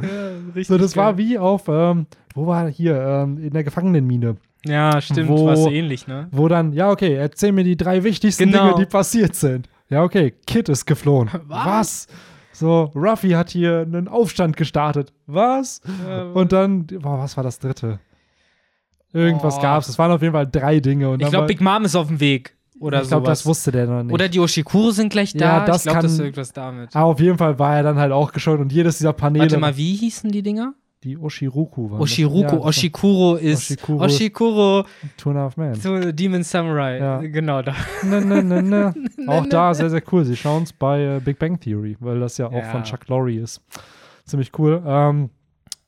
Ja, So, das war geil. wie auf, ähm, wo war er hier, ähm, in der Gefangenenmine. Ja, stimmt, wo- war so ähnlich, ne? Wo dann, ja, okay, erzähl mir die drei wichtigsten Genau. Dinge, die passiert sind. Ja, okay, Kid ist geflohen. Was? So, Ruffy hat hier einen Aufstand gestartet. Was? Und dann, boah, was war das dritte? Irgendwas Boah. gab's. Es waren auf jeden Fall drei Dinge. Und Ich glaube, Big Mom ist auf dem Weg. Oder ich glaube, das wusste der noch nicht. Oder die Oshikuro sind gleich da. Ja, das ich glaube, das ist kann- irgendwas damit. Aber auf jeden Fall war er dann halt auch geschont und jedes dieser Paneele. Warte mal, wie hießen die Dinger? Die Oshiruku waren. Oshiruko. Das, ja, Oshikuro ist. Oshikuro Oshikuro, war Two and a Half Man. so Demon Samurai. Ja. Genau da. Ne, ne, ne, ne. Auch da sehr, sehr cool. Sie schauen es bei äh, Big Bang Theory, weil das ja auch Ja. von Chuck Lorre ist. Ziemlich cool. Ähm,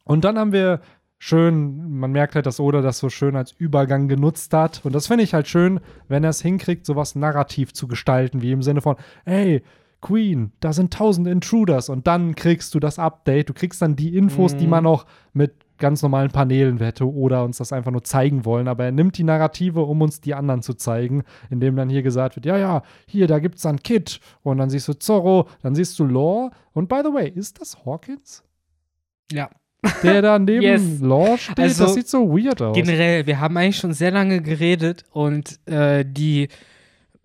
und dann haben wir schön, man merkt halt, dass Oda das so schön als Übergang genutzt hat. Und das finde ich halt schön, wenn er es hinkriegt, sowas narrativ zu gestalten, wie im Sinne von, ey, Queen, da sind tausend Intruders und dann kriegst du das Update, du kriegst dann die Infos, Mhm. die man auch mit ganz normalen Paneelen hätte oder uns das einfach nur zeigen wollen. Aber er nimmt die Narrative, um uns die anderen zu zeigen, indem dann hier gesagt wird, ja, ja, hier, da gibt's dann Kid und dann siehst du Zorro, dann siehst du Law und by the way, ist das Hawkins? Ja. Der da neben Yes. Law steht, Also, das sieht so weird aus. Generell, wir haben eigentlich schon sehr lange geredet und äh, die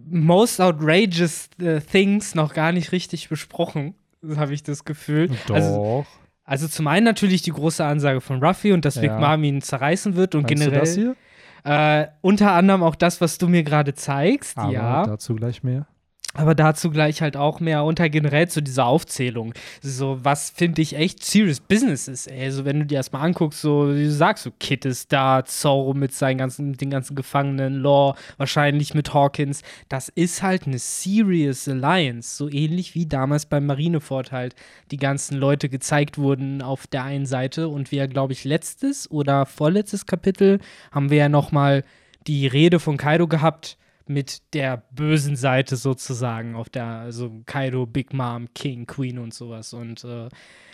most outrageous äh, things noch gar nicht richtig besprochen, habe ich das Gefühl. Doch. Also, also zum einen natürlich die große Ansage von Ruffy und dass Ja. Big Mom ihn zerreißen wird und Meinst du das generell hier? äh, unter anderem auch das, was du mir gerade zeigst, Aber ja. dazu gleich mehr. Aber dazu gleich halt auch mehr unter generell zu dieser Aufzählung. So, was finde ich echt serious business ist, ey. Also, wenn du dir das mal anguckst, so, wie du sagst, so, Kid ist da, Zorro mit seinen ganzen, mit den ganzen Gefangenen, Law, wahrscheinlich mit Hawkins. Das ist halt eine serious Alliance. So ähnlich wie damals beim Marineford halt die ganzen Leute gezeigt wurden auf der einen Seite. Und wir, glaube ich, letztes oder vorletztes Kapitel haben wir ja noch mal die Rede von Kaido gehabt mit der bösen Seite sozusagen auf der, also Kaido, Big Mom, King, Queen und sowas. Und äh,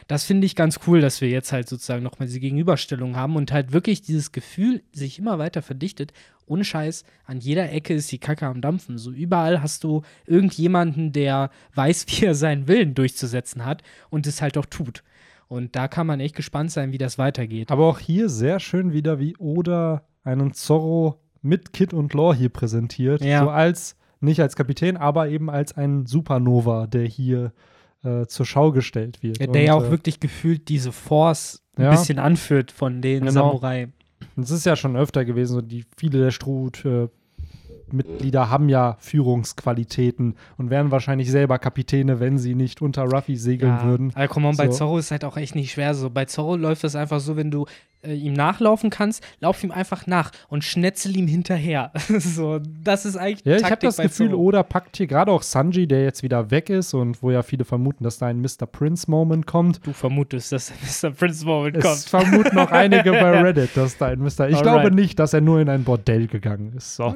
das finde ich ganz cool, dass wir jetzt halt sozusagen nochmal diese Gegenüberstellung haben und halt wirklich dieses Gefühl sich immer weiter verdichtet. Ohne Scheiß, an jeder Ecke ist die Kacke am Dampfen. So überall hast du irgendjemanden, der weiß, wie er seinen Willen durchzusetzen hat und es halt auch tut. Und da kann man echt gespannt sein, wie das weitergeht. Aber auch hier sehr schön wieder, wie Oda einen Zorro mit Kid und Law hier präsentiert. Ja. So als, nicht als Kapitän, aber eben als ein Supernova, der hier äh, zur Schau gestellt wird. Ja, der ja auch äh, wirklich gefühlt diese Force ein Ja. bisschen anführt von den Genau. Samurai. Es ist ja schon öfter gewesen, so die viele der Strohhut äh, Mitglieder haben ja Führungsqualitäten und wären wahrscheinlich selber Kapitäne, wenn sie nicht unter Ruffy segeln würden. Aber komm on, bei So. Zorro ist halt auch echt nicht schwer so. Bei Zorro läuft das einfach so, wenn du äh, ihm nachlaufen kannst, lauf ihm einfach nach und schnetzel ihm hinterher. so, das ist eigentlich Ja, ich habe Taktik das Gefühl, Zorro. Oda packt hier gerade auch Sanji, der jetzt wieder weg ist und wo ja viele vermuten, dass da ein Mr. Prince-Moment kommt. Du vermutest, dass der Mr. Prince Moment Es kommt. vermuten auch einige bei Reddit, dass da ein Mr. Ich Alright. glaube nicht, dass er nur in ein Bordell gegangen ist. So.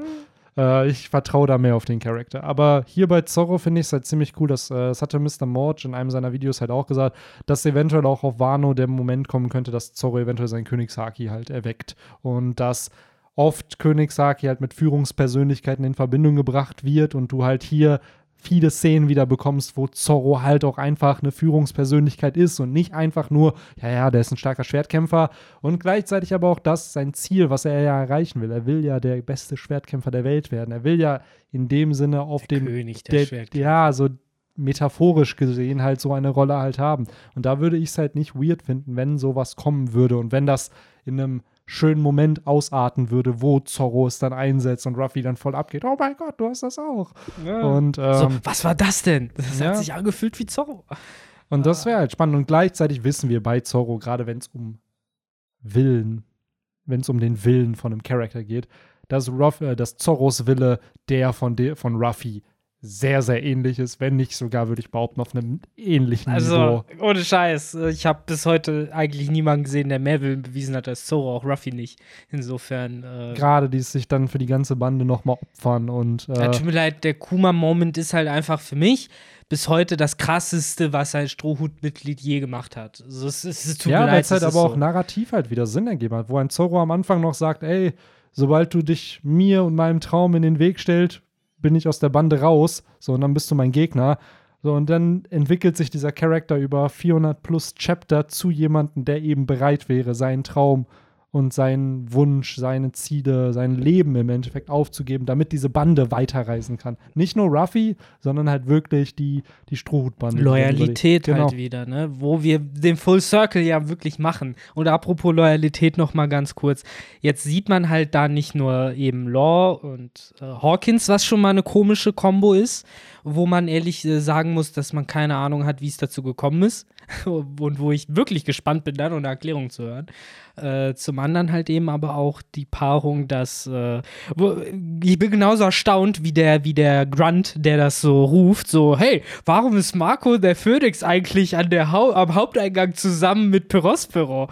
Äh, ich vertraue da mehr auf den Charakter. Aber hier bei Zorro finde ich es halt ziemlich cool, dass, äh, das hatte Mr. Morge in einem seiner Videos halt auch gesagt, dass eventuell auch auf Wano der Moment kommen könnte, dass Zorro eventuell seinen Königshaki halt erweckt. Und dass oft Königshaki halt mit Führungspersönlichkeiten in Verbindung gebracht wird und du halt hier viele Szenen wieder bekommst, wo Zorro halt auch einfach eine Führungspersönlichkeit ist und nicht einfach nur, ja, ja, der ist ein starker Schwertkämpfer und gleichzeitig aber auch das sein Ziel, was er ja erreichen will. Er will ja der beste Schwertkämpfer der Welt werden. Er will ja in dem Sinne auf Der dem König der, der, Schwertkämpfer. ja, so metaphorisch gesehen halt so eine Rolle halt haben. Und da würde ich es halt nicht weird finden, wenn sowas kommen würde und wenn das in einem schönen Moment ausarten würde, wo Zorro es dann einsetzt und Ruffy dann voll abgeht. Oh mein Gott, du hast das auch. Und, ähm, so, was war das denn? Das ja. hat sich angefühlt wie Zorro. und das wäre halt spannend. Und gleichzeitig wissen wir bei Zorro, gerade wenn es um Willen, wenn es um den Willen von einem Charakter geht, dass, Ruff, äh, dass Zorros Wille der von, de von Ruffy sehr, sehr ähnlich ist, wenn nicht sogar, würde ich behaupten, auf einem ähnlichen Also, Niveau. ohne Scheiß. Ich habe bis heute eigentlich niemanden gesehen, der mehr Willen bewiesen hat als Zorro, auch Ruffy nicht. Insofern. Äh, Gerade die sich dann für die ganze Bande nochmal opfern und ja, äh, tut mir leid, der Kuma-Moment ist halt einfach für mich bis heute das krasseste, was ein Strohhut-Mitglied je gemacht hat. Also, es, es, es tut ja, weil es halt aber auch so. narrativ halt wieder Sinn ergeben hat, wo ein Zorro am Anfang noch sagt, ey, sobald du dich mir und meinem Traum in den Weg stellst, bin ich aus der Bande raus, so, und dann bist du mein Gegner. So, und dann entwickelt sich dieser Charakter über 400 plus Chapter zu jemandem, der eben bereit wäre, seinen Traum und seinen Wunsch, seine Ziele, sein Leben im Endeffekt aufzugeben, damit diese Bande weiterreisen kann. Nicht nur Ruffy, sondern halt wirklich die, die Strohhutbande. Loyalität überlebt. halt wieder, ne? Wo wir den Full Circle ja wirklich machen. Und apropos Loyalität noch mal ganz kurz. Jetzt sieht man halt da nicht nur eben Law und äh, Hawkins, was schon mal eine komische Kombo ist, wo man ehrlich äh, sagen muss, dass man keine Ahnung hat, wie es dazu gekommen ist. und wo ich wirklich gespannt bin, dann eine Erklärung zu hören. Äh, zum anderen halt eben aber auch die Paarung, dass äh, ich bin genauso erstaunt wie der, wie der Grunt, der das so ruft, so, hey, warum ist Marco der Phoenix eigentlich an der Hau am Haupteingang zusammen mit Perospero?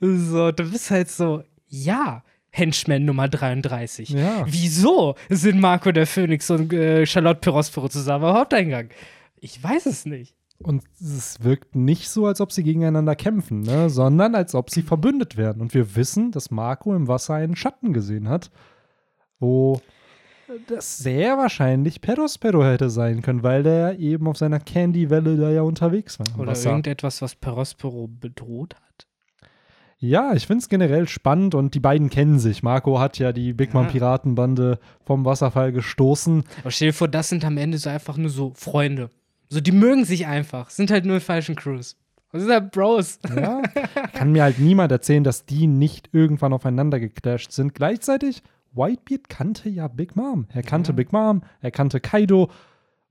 So, du bist halt so, ja. Henchman Nummer 33. Ja. Wieso sind Marco der Phoenix und äh, Charlotte Perospero zusammen am Haupteingang? Ich weiß es nicht. Und es wirkt nicht so, als ob sie gegeneinander kämpfen, ne? sondern als ob sie verbündet werden. Und wir wissen, dass Marco im Wasser einen Schatten gesehen hat, wo das sehr wahrscheinlich Perospero hätte sein können, weil der eben auf seiner Candy-Welle da ja unterwegs war. Oder Wasser. irgendetwas, was Perospero bedroht hat. Ja, ich finde es generell spannend und die beiden kennen sich. Marco hat ja die Big Mom. Piratenbande vom Wasserfall gestoßen. Aber stell dir vor, das sind am Ende so einfach nur so Freunde. So, die mögen sich einfach, sind halt nur falschen Crews. Das sind halt Bros. Ja, kann mir halt niemand erzählen, dass die nicht irgendwann aufeinander geclasht sind. Gleichzeitig, Whitebeard kannte ja Big Mom. Er kannte Ja. Big Mom, er kannte Kaido.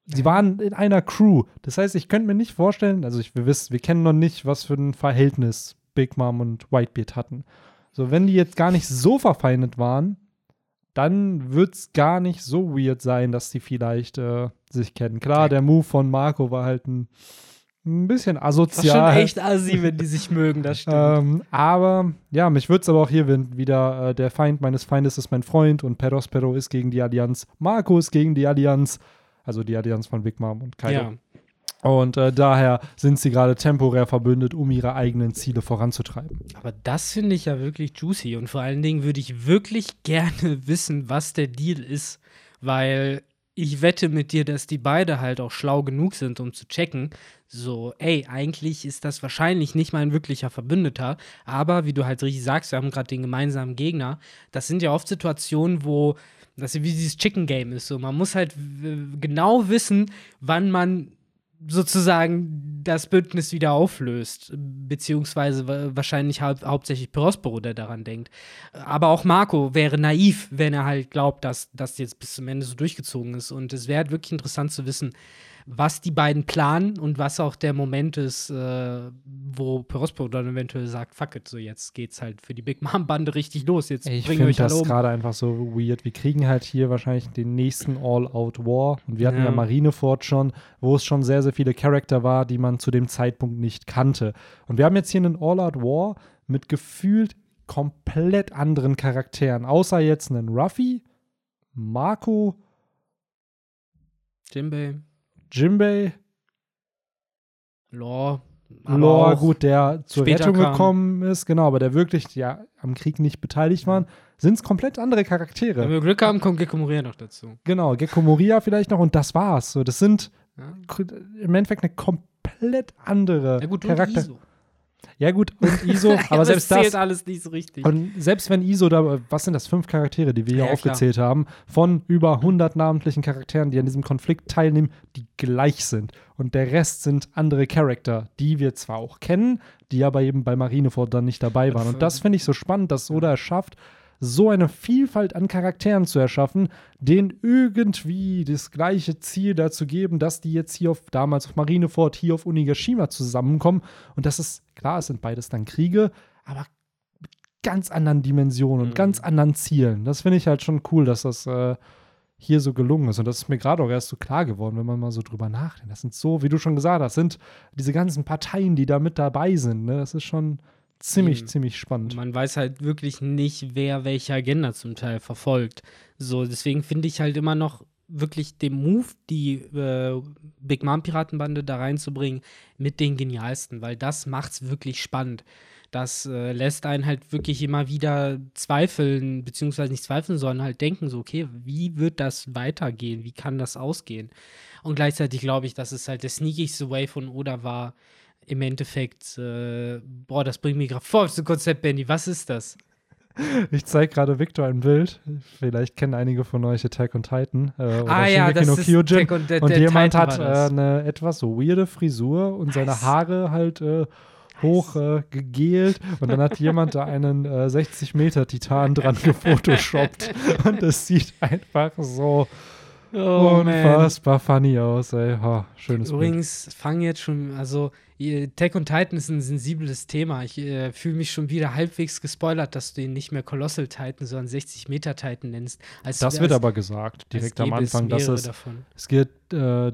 Sie waren in einer Crew. Das heißt, ich könnte mir nicht vorstellen, also ich, wir wissen, wir kennen noch nicht, was für ein Verhältnis Big Mom und Whitebeard hatten. So, wenn die jetzt gar nicht so verfeindet waren, dann wird es gar nicht so weird sein, dass die vielleicht äh, sich kennen. Klar, der Move von Marco war halt ein, ein bisschen Das ist asozial. schon echt assi, wenn die sich mögen, das stimmt. Ähm, aber ja, mich würde es aber auch hier wieder äh, der Feind meines Feindes ist mein Freund und Perospero ist gegen die Allianz, Marco ist gegen die Allianz, also die Allianz von Big Mom und Kaido. ja. Und äh, daher sind sie gerade temporär verbündet, um ihre eigenen Ziele voranzutreiben. Aber das finde ich ja wirklich juicy. Und vor allen Dingen würde ich wirklich gerne wissen, was der Deal ist. Weil ich wette mit dir, dass die beide halt auch schlau genug sind, um zu checken. So, ey, eigentlich ist das wahrscheinlich nicht mein wirklicher Verbündeter. Aber wie du halt richtig sagst, wir haben gerade den gemeinsamen Gegner. Das sind ja oft Situationen, wo das wie dieses Chicken Game ist. So, man muss halt genau wissen, wann man sozusagen das Bündnis wieder auflöst, beziehungsweise wa- wahrscheinlich hau hauptsächlich Perospero, der daran denkt. Aber auch Marco wäre naiv, wenn er halt glaubt, dass das jetzt bis zum Ende so durchgezogen ist. Und es wäre halt wirklich interessant zu wissen, was die beiden planen und was auch der Moment ist, äh, wo Perospero dann eventuell sagt, fuck it, so jetzt geht's halt für die Big Mom-Bande richtig los, jetzt Ich finde das um. gerade einfach so weird. Wir kriegen halt hier wahrscheinlich den nächsten All-Out-War. Und wir hatten ja. Ja. Marineford schon, wo es schon sehr, sehr viele Charakter war, die man zu dem Zeitpunkt nicht kannte. Und wir haben jetzt hier einen All-Out-War mit gefühlt komplett anderen Charakteren. Außer jetzt einen Ruffy, Marco, Jimbei, Jimbei, Lore, auch- gut, der zur Rettung kam. gekommen ist, genau, aber der wirklich ja am Krieg nicht beteiligt waren, sind es komplett andere Charaktere. Wenn wir Glück haben, kommt Gekko Moria noch dazu. Genau, Gecko Moria vielleicht noch und das war's. So, das sind Ja, im Endeffekt eine komplett andere ja gut, Charakter. Ja gut, und Iso, aber selbst das zählt alles nicht so richtig. Und selbst wenn Iso da, was sind das, fünf Charaktere, die wir hier Ja, klar. aufgezählt haben, von über 100 namentlichen Charakteren, die an diesem Konflikt teilnehmen, die gleich sind. Und der Rest sind andere Charakter, die wir zwar auch kennen, die aber eben bei Marineford dann nicht dabei waren. Und das finde ich so spannend, dass Oda es schafft, so eine Vielfalt an Charakteren zu erschaffen, denen irgendwie das gleiche Ziel dazu geben, dass die jetzt hier auf, damals auf Marineford, hier auf Onigashima zusammenkommen. Und das ist, klar, es sind beides dann Kriege, aber mit ganz anderen Dimensionen und Mhm. ganz anderen Zielen. Das finde ich halt schon cool, dass das äh, hier so gelungen ist. Und das ist mir gerade auch erst so klar geworden, wenn man mal so drüber nachdenkt. Das sind so, wie du schon gesagt hast, sind diese ganzen Parteien, die da mit dabei sind. Ne? Das ist schon ziemlich, Eben. ziemlich spannend. Man weiß halt wirklich nicht, wer welche Agenda zum Teil verfolgt. So, deswegen finde ich halt immer noch wirklich den Move, die äh, Big Mom Piratenbande da reinzubringen, mit den genialsten, weil das macht's wirklich spannend. Das äh, lässt einen halt wirklich immer wieder zweifeln, beziehungsweise nicht zweifeln, sondern halt denken, so, okay, wie wird das weitergehen? Wie kann das ausgehen? Und gleichzeitig glaube ich, dass es halt der sneakigste Way von Oda war, im Endeffekt, äh, boah, das bringt mich gerade vor auf das Konzept, Benny. Was ist das? Ich zeige gerade Victor ein Bild. Vielleicht kennen einige von euch Attack on Titan. Äh, oder ah ja, das no ist Kyojin. Attack on- der- Und der jemand Titan hat äh, eine etwas so weirde Frisur und seine Nice. Haare halt äh, hoch äh, gegelt. Und dann hat jemand da einen äh, 60 Meter Titan dran gefotoshoppt. und es sieht einfach so Oh, unfassbar funny aus. Ey. Ha, schönes Bild. Übrigens, fangen jetzt schon, also Tech und Titan ist ein sensibles Thema. Ich äh, fühle mich schon wieder halbwegs gespoilert, dass du ihn nicht mehr Colossal Titan, sondern 60 Meter Titan nennst. Als, das wird als, aber gesagt, direkt am Anfang, dass es, davon. es geht äh,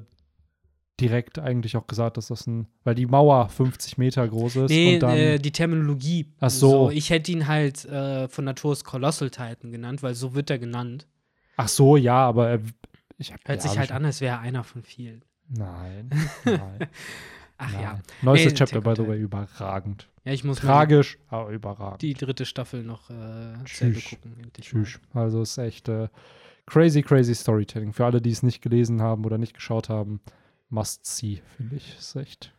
direkt eigentlich auch gesagt, dass das ein, weil die Mauer 50 Meter groß ist. Nee, und dann, äh, die Terminologie. Ach so. so. Ich hätte ihn halt äh, von Natur aus Colossal Titan genannt, weil so wird er genannt. Ach so, ja, aber er, hab, Hört ja, sich halt an, als wäre er einer von vielen. Nein, nein. Ach Nein. ja. Neuestes nee, Chapter, by the way, überragend. Ja, ich muss Tragisch, aber überragend. Die dritte Staffel noch äh, selber gucken. Tschüss. Also ist echt äh, crazy, crazy Storytelling. Für alle, die es nicht gelesen haben oder nicht geschaut haben, must see, finde ich. Ist echt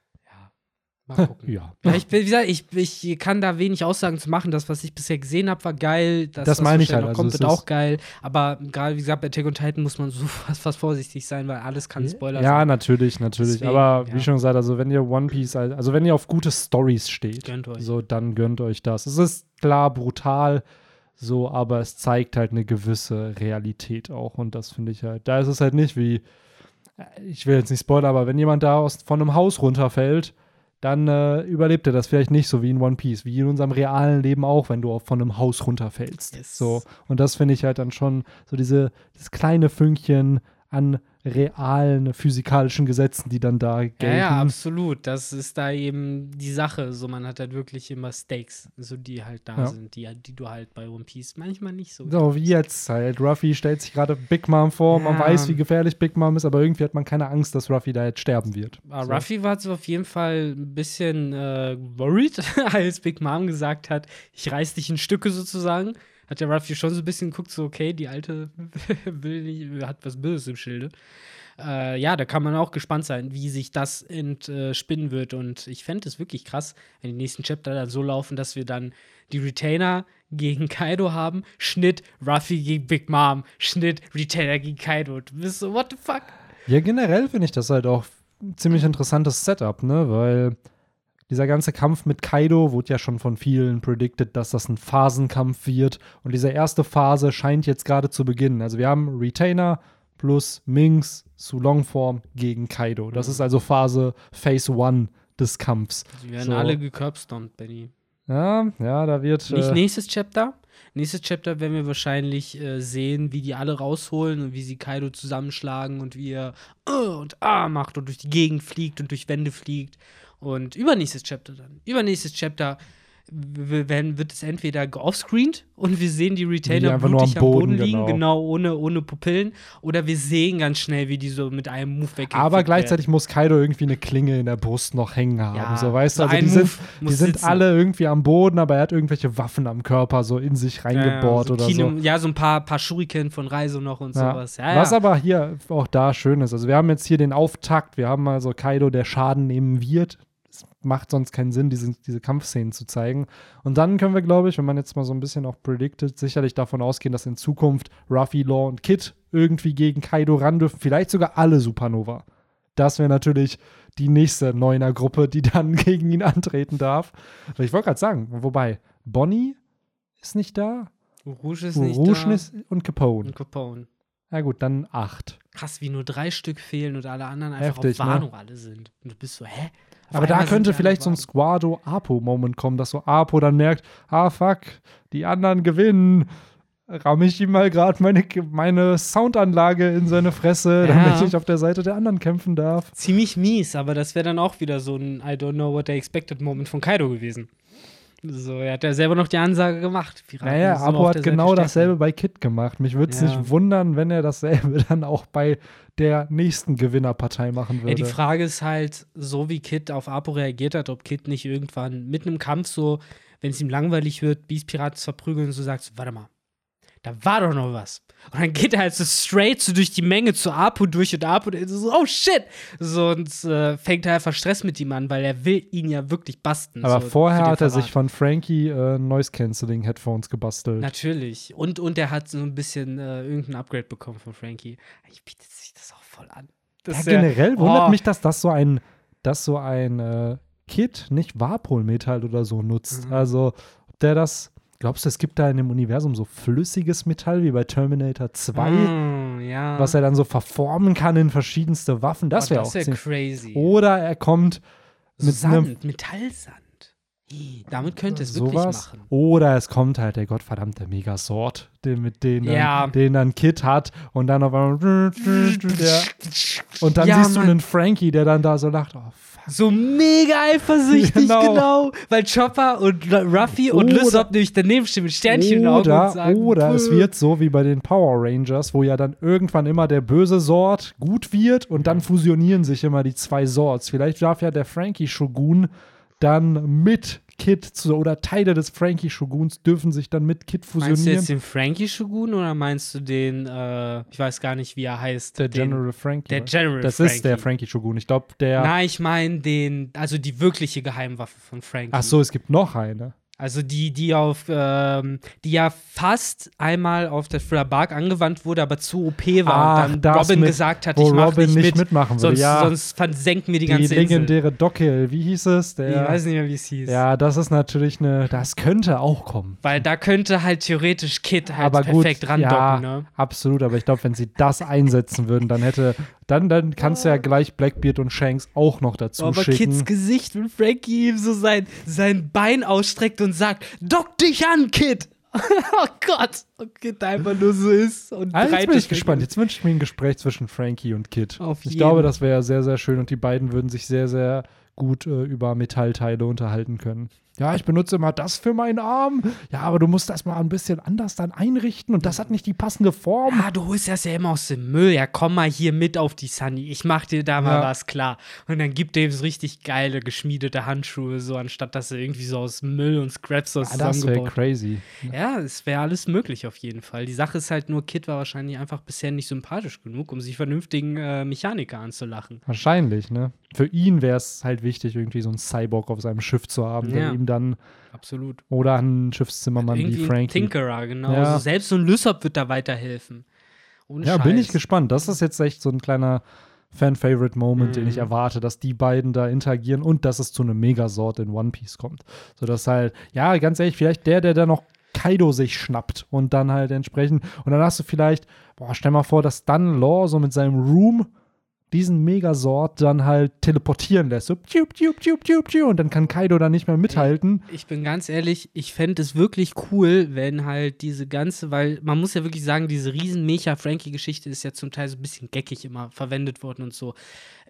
Mal gucken. ja. ja ich, wie gesagt, ich, ich kann da wenig Aussagen zu machen. Das, was ich bisher gesehen habe, war geil. Das, das meine ich halt. Noch kommt, also wird auch geil. Aber gerade, wie gesagt, bei Attack on Titan muss man so fast, fast vorsichtig sein, weil alles kann Spoiler ja, sein. Ja, natürlich, natürlich. Deswegen, Aber ja. wie schon gesagt, also wenn ihr One Piece, also wenn ihr auf gute Stories steht, gönnt euch. so dann gönnt euch das. Es ist klar brutal, so, aber es zeigt halt eine gewisse Realität auch. Und das finde ich halt, da ist es halt nicht wie, ich will jetzt nicht spoilern, aber wenn jemand da aus, von einem Haus runterfällt, dann äh, überlebt er das vielleicht nicht so wie in One Piece, wie in unserem realen Leben auch, wenn du auch von einem Haus runterfällst. Yes. So. Und das finde ich halt dann schon so diese, dieses kleine Fünkchen an realen physikalischen Gesetzen, die dann da gelten. Ja, ja, absolut. Das ist da eben die Sache. So, man hat halt wirklich immer Stakes, so die halt da ja. sind, die, die du halt bei One Piece manchmal nicht so. So, wie jetzt halt. Ruffy stellt sich gerade Big Mom vor, ja. man weiß, wie gefährlich Big Mom ist, aber irgendwie hat man keine Angst, dass Ruffy da jetzt sterben wird. Aber so. Ruffy war so auf jeden Fall ein bisschen äh, worried, als Big Mom gesagt hat, ich reiß dich in Stücke sozusagen hat der Ruffy schon so ein bisschen geguckt, so, okay, die Alte nicht, hat was Böses im Schilde. Äh, ja, da kann man auch gespannt sein, wie sich das entspinnen wird. Und ich fände es wirklich krass, wenn die nächsten Chapter dann so laufen, dass wir dann die Retainer gegen Kaido haben, Schnitt, Ruffy gegen Big Mom, Schnitt, Retainer gegen Kaido. Du bist so, what the fuck? Ja, generell finde ich das halt auch ein ziemlich interessantes Setup, ne? Weil dieser ganze Kampf mit Kaido wurde ja schon von vielen predicted, dass das ein Phasenkampf wird. Und diese erste Phase scheint jetzt gerade zu beginnen. Also wir haben Retainer plus Minx zu Longform gegen Kaido. Das mhm. ist also Phase Phase 1 des Kampfs. Sie werden so. alle gecurbstompt, Benny. Ja, ja, da wird. Nicht äh, nächstes Chapter. Nächstes Chapter werden wir wahrscheinlich äh, sehen, wie die alle rausholen und wie sie Kaido zusammenschlagen und wie er uh, und ah macht und durch die Gegend fliegt und durch Wände fliegt. Und übernächstes Chapter dann. Übernächstes Chapter werden, wird es entweder offscreened und wir sehen die Retainer die blutig am Boden, liegen, genau. genau, ohne, ohne Pupillen, oder wir sehen ganz schnell, wie die so mit einem Move weg Aber gleichzeitig werden. muss Kaido irgendwie eine Klinge in der Brust noch hängen haben, ja, so weißt du, also die sind, die sind alle irgendwie am Boden, aber er hat irgendwelche Waffen am Körper so in sich reingebohrt ja, so oder Kino, so. Ja, so ein paar, paar Shuriken von Reise noch und ja. sowas. Was aber hier auch da schön ist, also wir haben jetzt hier den Auftakt, wir haben also Kaido, der Schaden nehmen wird, macht sonst keinen Sinn, diese, diese Kampfszenen zu zeigen. Und dann können wir, glaube ich, wenn man jetzt mal so ein bisschen auch predicted, sicherlich davon ausgehen, dass in Zukunft Ruffy, Law und Kid irgendwie gegen Kaido ran dürfen. Vielleicht sogar alle Supernova. Das wäre natürlich die nächste Neuner-Gruppe, die dann gegen ihn antreten darf. Ich wollte gerade sagen, wobei, Bonnie ist nicht da. Rouge ist nicht Rouge da. und Capone. Und Capone. Na gut, dann acht. Krass, wie nur drei Stück fehlen und alle anderen einfach Heftig, auf? Warnung ne? alle sind. Und du bist so, hä? Aber da könnte vielleicht so ein Squado-Apo-Moment kommen, dass so Apo dann merkt, ah fuck, die anderen gewinnen. Ramme ich ihm mal gerade meine, meine Soundanlage in seine Fresse, ja. damit ich auf der Seite der anderen kämpfen darf. Ziemlich mies, aber das wäre dann auch wieder so ein I don't know what they expected Moment von Kaido gewesen. So, er hat ja selber noch die Ansage gemacht. Piraten naja, Abo hat genau dasselbe bei Kit gemacht. Mich würde es ja. nicht wundern, wenn er dasselbe dann auch bei der nächsten Gewinnerpartei machen würde. Ja, die Frage ist halt, so wie Kit auf Apo reagiert hat, ob Kit nicht irgendwann mit einem Kampf so, wenn es ihm langweilig wird, Beast Piraten verprügeln und so sagt, warte mal, da war doch noch was. Und dann geht er halt so straight so durch die Menge zu Apu durch und Apu so, oh shit! So und äh, fängt er einfach Stress mit ihm an, weil er will ihn ja wirklich basten. Aber so, vorher hat er sich von Frankie äh, Noise Cancelling Headphones gebastelt. Natürlich. Und, und er hat so ein bisschen äh, irgendein Upgrade bekommen von Frankie. Ich das auch voll an. Das ja, generell ja, wundert oh. mich, dass das so ein, dass so ein äh, Kit nicht Warpol-Metall oder so nutzt. Mhm. Also, ob der das Glaubst du, es gibt da in dem Universum so flüssiges Metall wie bei Terminator 2, mm, ja. was er dann so verformen kann in verschiedenste Waffen? Das wäre oh, auch wär crazy. Oder er kommt Mit Sand, nem- Metallsand. Damit könnte es sowas. wirklich machen. Oder es kommt halt der gottverdammte Megasort, den, mit den, Ja. dann, den dann Kid hat und dann auf einmal. Und dann Ja, siehst du Mann. einen Frankie, der dann da so lacht. Oh. So mega eifersüchtig, Genau. genau. Weil Chopper und Ruffy und Oder- Lysop nämlich daneben stehen mit Sternchen in den Augen Oder, und sagen, oder es "Bäh." wird so wie bei den Power Rangers, wo ja dann irgendwann immer der böse Sort gut wird und dann fusionieren sich immer die zwei Sorts. Vielleicht darf ja der Frankie Shogun dann mit Kid zu, oder Teile des Frankie Shoguns dürfen sich dann mit Kid Meinst du fusionieren. jetzt den Frankie Shogun oder meinst du den, äh, ich weiß gar nicht, wie er heißt. Der den, General Frankie. der General das Frankie. ist der Frankie Shogun. Ich glaube, der. Nein, ich meine den, also die wirkliche Geheimwaffe von Frankie. Ach so, es gibt noch eine. Also die, die auf, ähm, die ja fast einmal auf der Thriller Bark angewandt wurde, aber zu OP war Ach, und dann Robin mit- gesagt hat, ich mach Robin nicht, mit, mitmachen sonst, Ja. sonst versenken wir die, Die, ganze Insel. legendäre Dockel, wie hieß es? Der, Ich weiß nicht mehr, wie es hieß. ja, das ist natürlich eine, das könnte auch kommen. Weil da könnte halt theoretisch Kid halt aber gut, perfekt randocken, ja, ne? absolut. Aber ich glaube, wenn sie das einsetzen würden, dann hätte, dann, dann kannst du ja gleich Blackbeard und Shanks auch noch dazu Aber schicken. Kids Gesicht, wenn Frankie ihm so sein, sein Bein ausstreckt und sagt, dock dich an, Kid! oh Gott! Und Kid einfach nur so ist und Ah, jetzt bin ich gespannt. Jetzt wünsche ich mir ein Gespräch zwischen Frankie und Kid. Auf ich jeden. glaube, das wäre sehr, sehr schön und die beiden würden sich sehr, sehr gut äh, über Metallteile unterhalten können. Ja, ich benutze immer das für meinen Arm. Ja, aber du musst das mal ein bisschen anders dann einrichten und das hat nicht die passende Form. Ah, du holst das ja immer aus dem Müll. Ja, komm mal hier mit auf die Sunny. Ich mach dir da mal Ja. was klar. Und dann gibt ihm so richtig geile, geschmiedete Handschuhe, so anstatt dass er irgendwie so aus Müll und Scraps so Ah, das wäre crazy. Ja, es wäre alles möglich auf jeden Fall. Die Sache ist halt nur, Kid war wahrscheinlich einfach bisher nicht sympathisch genug, um sich vernünftigen äh, Mechaniker anzulachen. Wahrscheinlich, ne? Für ihn wäre es halt wichtig, irgendwie so einen Cyborg auf seinem Schiff zu haben, der Ja. ihm dann, Absolut. oder einen Schiffszimmermann wie ein Frankie. Tinkerer, genau. Ja. Also selbst so ein Lysop wird da weiterhelfen. Ohne Ja, Scheiß. bin ich gespannt. Das ist jetzt echt so ein kleiner Fan-Favorite-Moment, den ich Mhm. erwarte, dass die beiden da interagieren und dass es zu einem Megasort in One Piece kommt. Sodass halt, ja, ganz ehrlich, vielleicht der, der da noch Kaido sich schnappt und dann halt entsprechend, und dann hast du vielleicht, boah, stell mal vor, dass dann Law so mit seinem Room diesen Megasort dann halt teleportieren lässt. So, tschub, tschub, tschub, tschub, tschub, und dann kann Kaido da nicht mehr mithalten. Ich bin ganz ehrlich, ich fände es wirklich cool, wenn halt diese ganze, weil man muss ja wirklich sagen, diese riesen Mecha-Frankie-Geschichte ist ja zum Teil so ein bisschen geckig immer verwendet worden und so.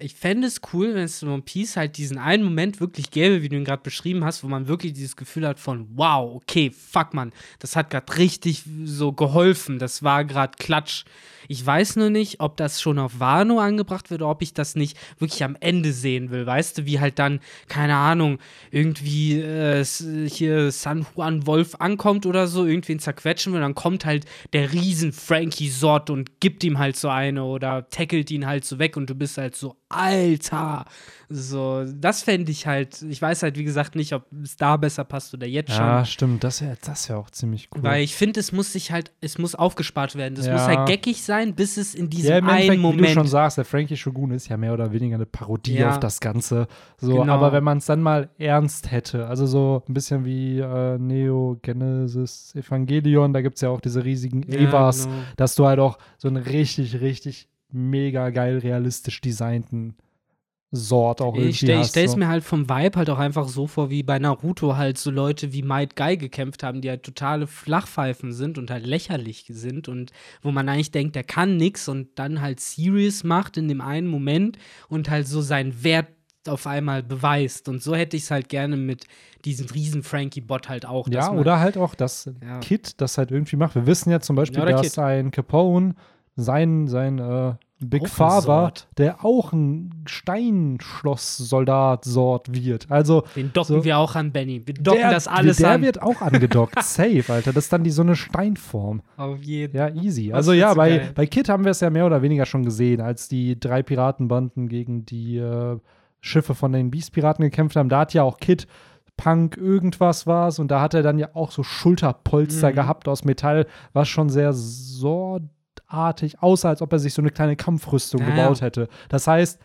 Ich fände es cool, wenn es in One Piece halt diesen einen Moment wirklich gäbe, wie du ihn gerade beschrieben hast, wo man wirklich dieses Gefühl hat von, wow, okay, fuck man, das hat gerade richtig so geholfen, das war gerade Klatsch. Ich weiß nur nicht, ob das schon auf Wano angebracht wird oder ob ich das nicht wirklich am Ende sehen will. Weißt du, wie halt dann, keine Ahnung, irgendwie äh, hier San Juan Wolf ankommt oder so, irgendwen zerquetschen will, dann kommt halt der riesen Frankie Sort und gibt ihm halt so eine oder tackelt ihn halt so weg und du bist halt so, Alter. So, das fände ich halt, ich weiß halt, wie gesagt, nicht, ob es da besser passt oder jetzt schon. Ja, stimmt. Das wäre das wär auch ziemlich cool. Weil ich finde, es muss sich halt, es muss aufgespart werden. Es Ja. muss halt geckig sein, bis es in diesem Ja, im Endeffekt, einen wie du Moment. schon sagst, der Frankie Shogun ist ja mehr oder weniger eine Parodie Ja. auf das Ganze. So, Genau. aber wenn man es dann mal ernst hätte, also so ein bisschen wie äh, Neo Genesis Evangelion, da gibt es ja auch diese riesigen Evas, genau. dass du halt auch so einen richtig, richtig mega geil realistisch designten Sort auch irgendwie Ich stelle hast. es so. mir halt vom Vibe halt auch einfach so vor, wie bei Naruto halt so Leute wie Might Guy gekämpft haben, die halt totale Flachpfeifen sind und halt lächerlich sind und wo man eigentlich denkt, der kann nix und dann halt serious macht in dem einen Moment und halt so seinen Wert auf einmal beweist. Und so hätte ich es halt gerne mit diesem riesen Frankie-Bot halt auch. Ja, oder halt auch, dass Ja. Kid das halt irgendwie macht. Wir wissen ja zum Beispiel, Ja, dass Kid. ein Capone, sein, sein äh, Big Auch Father, der auch ein Steinschloss-Soldat-Sort wird. Also, Den docken so- wir auch an Benny. Wir docken der, das alles der an. wird auch angedockt. Safe, Alter. Das ist dann die so eine Steinform. Auf jeden Ja, easy. Also ja, bei, geil. bei Kid haben wir es ja mehr oder weniger schon gesehen, als die drei Piratenbanden gegen die äh, Schiffe von den Beast-Piraten gekämpft haben. Da hat ja auch Kid Punk irgendwas was und da hat er dann ja auch so Schulterpolster Mhm. gehabt aus Metall, was schon sehr sortartig aussah, als ob er sich so eine kleine Kampfrüstung Ja, gebaut hätte. Das heißt,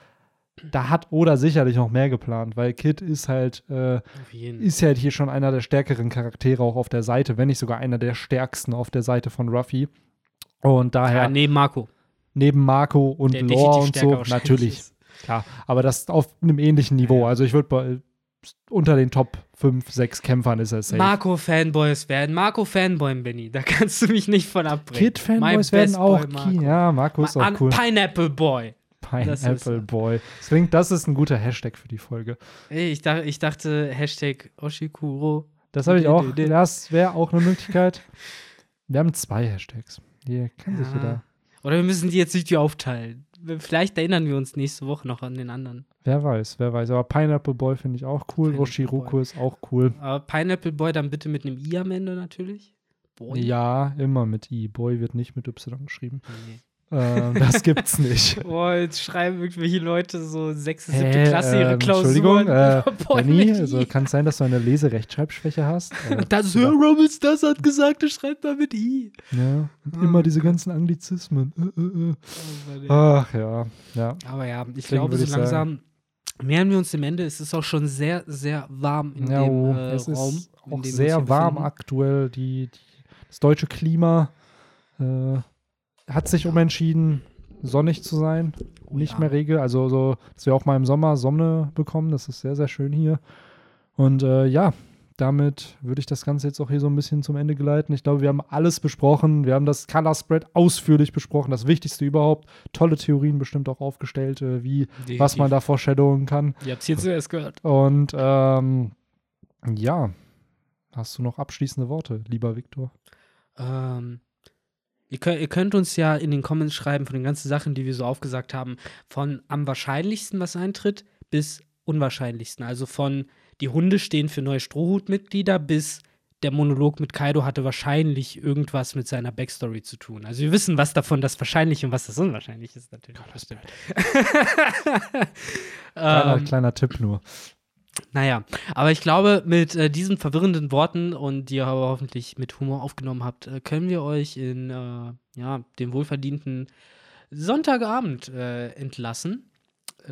da hat Oda sicherlich noch mehr geplant, weil Kid ist halt äh, ist halt hier schon einer der stärkeren Charaktere auch auf der Seite, wenn nicht sogar einer der stärksten auf der Seite von Ruffy. Und daher ja, neben Marco. neben Marco und Der Lore und so, natürlich, ist. Klar, aber das auf einem ähnlichen Niveau. Ja. Also ich würde bei unter den Top 5, 6 Kämpfern ist er safe. Marco-Fanboys werden. Marco-Fanboy, Benny. Da kannst du mich nicht von abbringen. Kid-Fanboys werden auch. Marco. Ja, Marco ist auch an- cool. Pineapple Boy. Pineapple. Boy. Deswegen, das ist ein guter Hashtag für die Folge. Ey, ich, dachte, ich dachte, Hashtag Oshikuro. Das habe ich auch. Das wäre auch eine Möglichkeit. Wir haben zwei Hashtags. Hier kann sich Ja. jeder. Oder wir müssen die jetzt nicht aufteilen. Vielleicht erinnern wir uns nächste Woche noch an den anderen. Wer weiß, wer weiß. Aber Pineapple Boy finde ich auch cool. Boy. ist auch cool. Aber Pineapple Boy dann bitte mit einem I am Ende natürlich. Boy. Ja, immer mit I. Boy wird nicht mit Y geschrieben. Nee. Ähm, das gibt's nicht. Oh, jetzt schreiben irgendwelche Leute so sechste, siebte Hä, Klasse ihre ähm, Klausuren. Entschuldigung, äh, also kann es sein, dass du eine Leserechtschreibschwäche hast? Äh, Das oder- Robles, das hat gesagt, du schreibst mal mit I. Ja, und immer diese ganzen Anglizismen. Äh, äh, äh. Ach ja, ja. Aber ja, ich Deswegen glaube, so langsam nähern wir uns dem Ende. Es ist auch schon sehr, sehr warm in ja, dem oh, äh, es Raum. ist auch sehr warm befinden. aktuell. Die, die, das deutsche Klima äh, hat sich umentschieden, sonnig zu sein. Oh nicht ja. mehr Regel. Also, so, dass wir auch mal im Sommer Sonne bekommen. Das ist sehr, sehr schön hier. Und äh, ja, damit würde ich das Ganze jetzt auch hier so ein bisschen zum Ende geleiten. Ich glaube, wir haben alles besprochen. Wir haben das Color Spread ausführlich besprochen. Das Wichtigste überhaupt. Tolle Theorien bestimmt auch aufgestellt, äh, wie, was man da foreshadowen kann. Ihr habt es hier zuerst gehört. Und ähm, ja, hast du noch abschließende Worte, lieber Viktor? Ähm, ihr, könnt, ihr könnt uns ja in den Comments schreiben von den ganzen Sachen, die wir so aufgesagt haben, von am wahrscheinlichsten, was eintritt, bis unwahrscheinlichsten. Also von die Hunde stehen für neue Strohhutmitglieder bis der Monolog mit Kaido hatte wahrscheinlich irgendwas mit seiner Backstory zu tun. Also wir wissen, was davon das wahrscheinlich und was das unwahrscheinlich ist natürlich. das Stimmt. Kleiner, kleiner Tipp nur. Naja, aber ich glaube, mit äh, diesen verwirrenden Worten und die ihr aber hoffentlich mit Humor aufgenommen habt, äh, können wir euch in äh, ja, den wohlverdienten Sonntagabend äh, entlassen. Äh,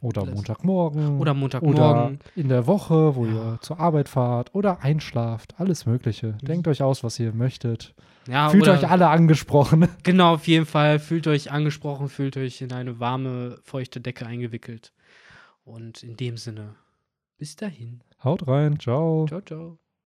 Oder Montagmorgen. Oder Oder Montagmorgen. in der Woche, wo Ja. ihr zur Arbeit fahrt oder einschlaft. Alles Mögliche. Denkt euch aus, was ihr möchtet. Ja, Fühlt oder, euch alle angesprochen. Genau, auf jeden Fall. Fühlt euch angesprochen, fühlt euch in eine warme, feuchte Decke eingewickelt. Und in dem Sinne, bis dahin. Haut rein. Ciao. Ciao, ciao.